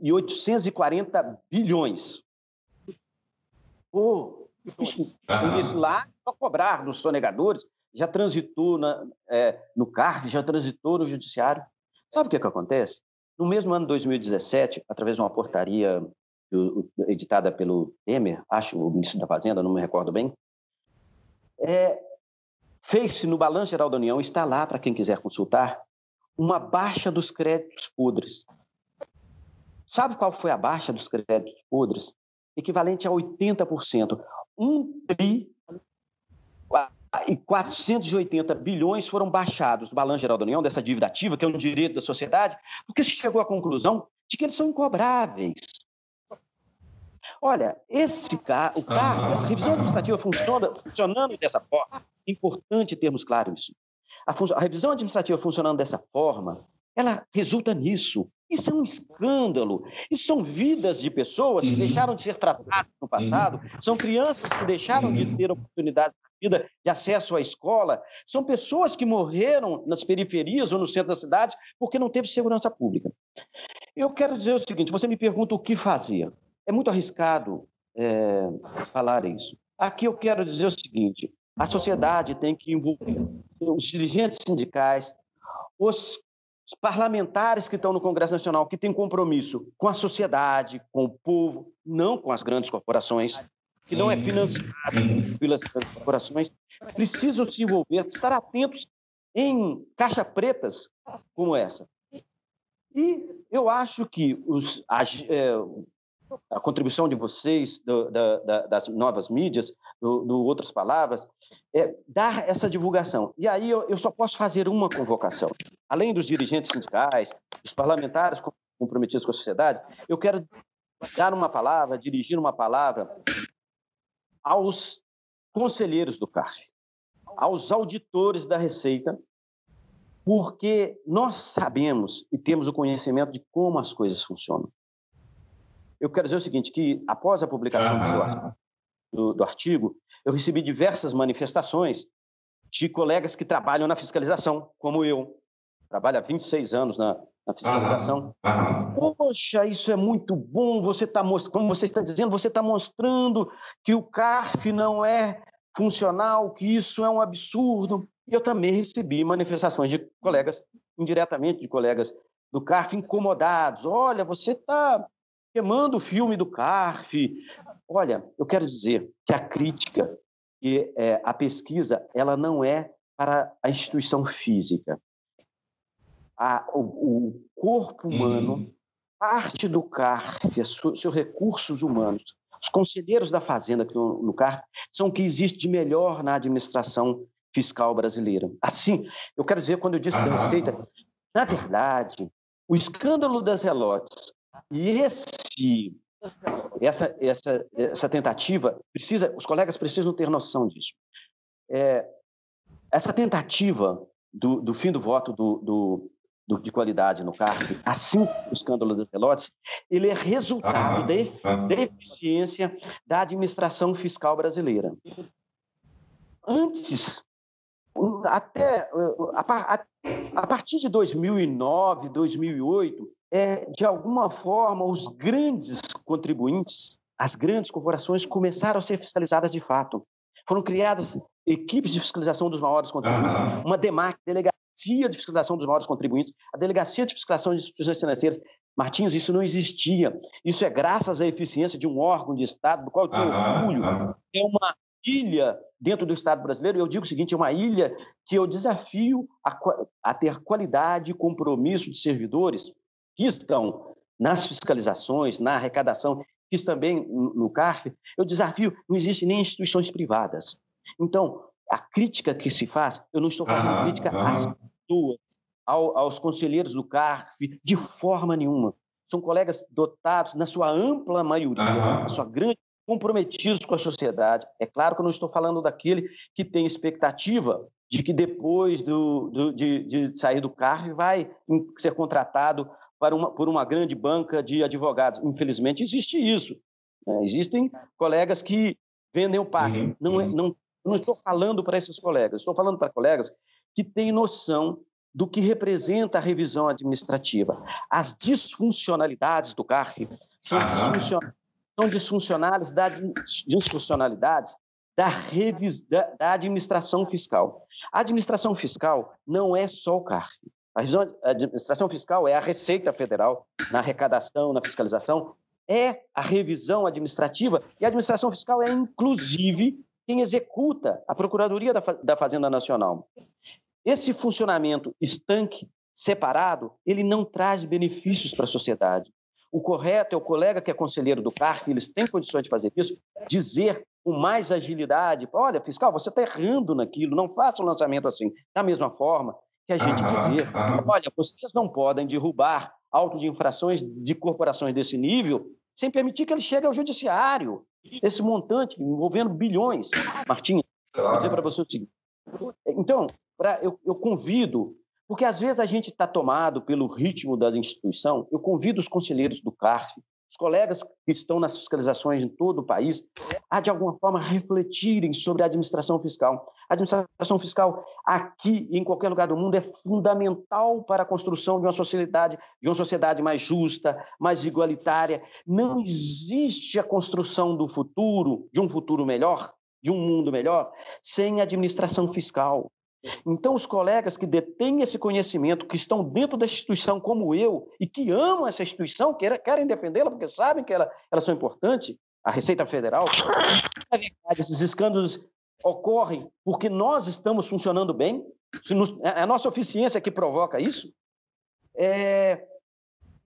e 840 bilhões. Pô, isso lá, para cobrar dos sonegadores, já transitou na, é, no CARF, já transitou no Judiciário. Sabe o que, que acontece? No mesmo ano de 2017, através de uma portaria editada pelo Temer, acho, o ministro da Fazenda, não me recordo bem, é, Fez-se no Balanço Geral da União, está lá para quem quiser consultar, uma baixa dos créditos podres. Sabe qual foi a baixa dos créditos podres? Equivalente a 80%. Um tri e 480 bilhões foram baixados do Balanço Geral da União, dessa dívida ativa, que é um direito da sociedade, porque se chegou à conclusão de que eles são incobráveis. Olha, esse carro, o carro, essa revisão administrativa funciona, funcionando dessa forma, é importante termos claro isso. A, a, revisão administrativa funcionando dessa forma, ela resulta nisso. Isso é um escândalo. Isso são vidas de pessoas que uhum. deixaram de ser tratadas no passado, uhum. são crianças que deixaram uhum. de ter oportunidade de vida, de acesso à escola, são pessoas que morreram nas periferias ou no centro da cidade porque não teve segurança pública. Eu quero dizer o seguinte: você me pergunta o que fazer. É muito arriscado é, falar isso. Aqui eu quero dizer o seguinte: a sociedade tem que envolver os dirigentes sindicais, os parlamentares que estão no Congresso Nacional, que têm compromisso com a sociedade, com o povo, não com as grandes corporações, que não é financiado pelas grandes corporações, precisam se envolver, estar atentos em caixa pretas como essa. E eu acho que os, é, a contribuição de vocês, do, da, das novas mídias, do, do, outras palavras, é dar essa divulgação. E aí eu, eu, só posso fazer uma convocação. Além dos dirigentes sindicais, dos parlamentares comprometidos com a sociedade, eu quero dar uma palavra, dirigir uma palavra aos conselheiros do CARF, aos auditores da Receita, porque nós sabemos e temos o conhecimento de como as coisas funcionam. Eu quero dizer o seguinte, que após a publicação do, do, do artigo, eu recebi diversas manifestações de colegas que trabalham na fiscalização, como eu. Trabalho há 26 anos na, na fiscalização. Poxa, isso é muito bom. Você está como você está dizendo, você está mostrando que o CARF não é funcional, que isso é um absurdo. E eu também recebi manifestações de colegas, indiretamente de colegas do CARF, incomodados. Olha, você está queimando o filme do CARF. Olha, eu quero dizer que a crítica e é, a pesquisa ela não é para a instituição física. A, o, o, corpo humano, uhum. parte do CARF, seus recursos humanos, os conselheiros da Fazenda que no, no CARF são o que existe de melhor na administração fiscal brasileira. Assim, eu quero dizer, quando eu disse da Receita, na verdade, o escândalo das relotes e esse, essa, essa, essa tentativa precisa, os colegas precisam ter noção disso. É, essa tentativa do, do, fim do voto do, do, do, de qualidade no CARF, assim o escândalo dos relotes, ele é resultado da eficiência da administração fiscal brasileira. Antes, até a, a, a partir de 2009, 2008, é, de alguma forma, os grandes contribuintes, as grandes corporações começaram a ser fiscalizadas de fato. Foram criadas equipes de fiscalização dos maiores contribuintes, uma DEMAC, Delegacia de Fiscalização dos Maiores Contribuintes, a Delegacia de Fiscalização de Instituições Financeiras. Martins, isso não existia. Isso é graças à eficiência de um órgão de Estado, do qual eu tenho orgulho. É uma ilha dentro do Estado brasileiro. Eu digo o seguinte: é uma ilha que eu desafio a, a ter qualidade e compromisso de servidores que estão nas fiscalizações, na arrecadação, que também no CARF. Eu desafio, não existe nem instituições privadas. Então, a crítica que se faz, eu não estou fazendo crítica às pessoas, ao, aos conselheiros do CARF, de forma nenhuma. São colegas dotados, na sua ampla maioria, na sua grande comprometidos com a sociedade. É claro que eu não estou falando daquele que tem expectativa de que depois do, do de, de, sair do carro vai ser contratado uma, por uma grande banca de advogados. Infelizmente, existe isso. Né? Existem colegas que vendem o passe. Uhum. Não, é, não, não estou falando para esses colegas, estou falando para colegas que têm noção do que representa a revisão administrativa. As disfuncionalidades do CARF são disfuncionalidades são disfuncionalidades da, disfuncionalidades da, revis, da, da, administração fiscal. A administração fiscal não é só o CARF. A administração fiscal é a Receita Federal na arrecadação, na fiscalização, é a revisão administrativa e a administração fiscal é, inclusive, quem executa a Procuradoria da, da Fazenda Nacional. Esse funcionamento estanque, separado, ele não traz benefícios para a sociedade. O correto é o colega que é conselheiro do CARF, eles têm condições de fazer isso, dizer com mais agilidade: olha, fiscal, você está errando naquilo, não faça o lançamento assim. Da mesma forma que a gente dizer: olha, vocês não podem derrubar auto de infrações de corporações desse nível sem permitir que ele chegue ao judiciário. Esse montante envolvendo bilhões. Martinha, claro. vou dizer para você o seguinte: então, pra, eu, eu convido porque às vezes a gente está tomado pelo ritmo da instituição. Eu convido os conselheiros do CARF, os colegas que estão nas fiscalizações em todo o país, a de alguma forma refletirem sobre a administração fiscal. A administração fiscal aqui em qualquer lugar do mundo é fundamental para a construção de uma sociedade, de uma sociedade mais justa, mais igualitária. Não existe a construção do futuro, de um futuro melhor, de um mundo melhor, sem administração fiscal. Então, os colegas que detêm esse conhecimento, que estão dentro da instituição como eu e que amam essa instituição, querem defendê-la porque sabem que ela, elas são importantes, a Receita Federal, na verdade, esses escândalos ocorrem porque nós estamos funcionando bem, é a nossa eficiência que provoca isso, é,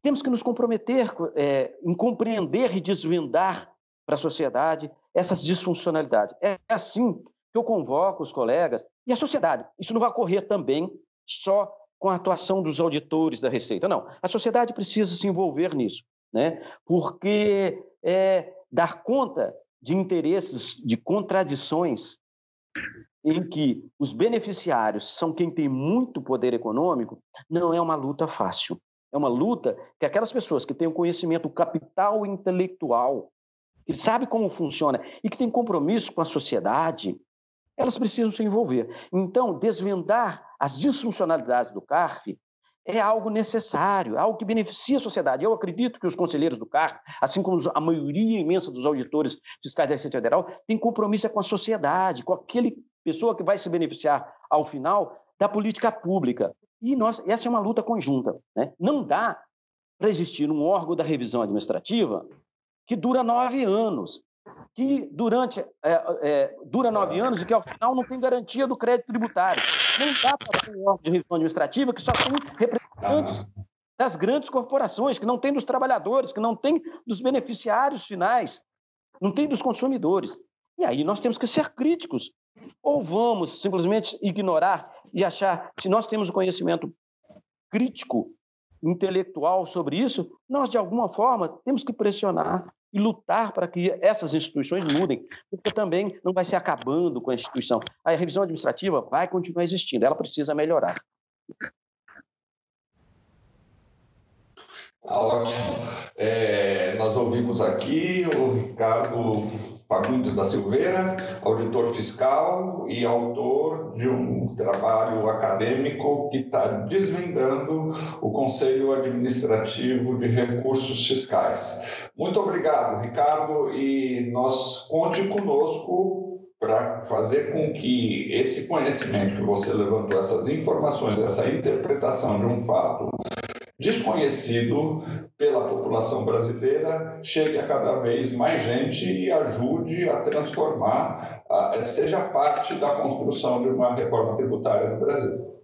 temos que nos comprometer é, em compreender e desvendar para a sociedade essas disfuncionalidades. É assim que eu convoco os colegas e a sociedade. Isso não vai ocorrer também só com a atuação dos auditores da Receita. Não, a sociedade precisa se envolver nisso, né? porque é, dar conta de interesses, de contradições em que os beneficiários são quem tem muito poder econômico, não é uma luta fácil. É uma luta que aquelas pessoas que têm o conhecimento, o capital intelectual, que sabe como funciona e que tem compromisso com a sociedade, elas precisam se envolver. Então, desvendar as disfuncionalidades do CARF é algo necessário, é algo que beneficia a sociedade. Eu acredito que os conselheiros do CARF, assim como a maioria imensa dos auditores fiscais da Receita Federal, tem compromisso com a sociedade, com aquele pessoa que vai se beneficiar ao final da política pública. E nós, essa é uma luta conjunta. Né? Não dá para existir um órgão da revisão administrativa que dura nove anos que durante é, é, dura nove anos e que ao final não tem garantia do crédito tributário. Nem dá para ter um órgão de revisão administrativa que só tem representantes das grandes corporações, que não tem dos trabalhadores, que não tem dos beneficiários finais, não tem dos consumidores. E aí nós temos que ser críticos. Ou vamos simplesmente ignorar e achar, se nós temos o conhecimento crítico, intelectual sobre isso, nós de alguma forma temos que pressionar e lutar para que essas instituições mudem, porque também não vai se acabando com a instituição. A revisão administrativa vai continuar existindo, ela precisa melhorar. Tá ótimo. É, nós ouvimos aqui o Ricardo Fagundes da Silveira, auditor fiscal e autor de um trabalho acadêmico que está desvendando o Conselho Administrativo de Recursos Fiscais. Muito obrigado, Ricardo, e nós conte conosco para fazer com que esse conhecimento que você levantou, essas informações, essa interpretação de um fato desconhecido pela população brasileira chegue a cada vez mais gente e ajude a transformar, a, seja parte da construção de uma reforma tributária no Brasil.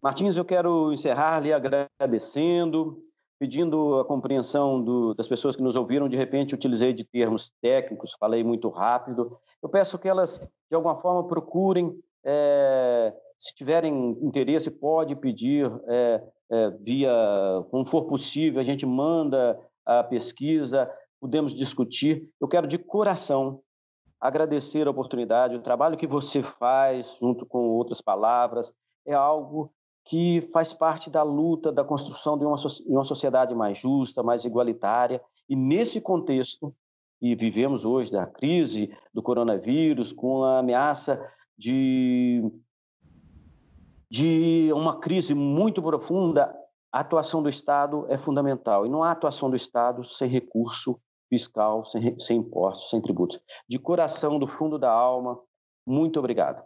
Martins, eu quero encerrar lhe agradecendo, pedindo a compreensão do, das pessoas que nos ouviram. De repente, utilizei de termos técnicos, falei muito rápido. Eu peço que elas, de alguma forma, procurem, é, se tiverem interesse, pode pedir é, é, via, como for possível, a gente manda a pesquisa, podemos discutir. Eu quero de coração agradecer a oportunidade, o trabalho que você faz, junto com outras palavras, é algo que faz parte da luta, da construção de uma, de uma sociedade mais justa, mais igualitária. E nesse contexto que vivemos hoje, da crise do coronavírus, com a ameaça de de uma crise muito profunda, a atuação do Estado é fundamental. E não há atuação do Estado sem recurso fiscal, sem, sem impostos, sem tributos. De coração, do fundo da alma, muito obrigado.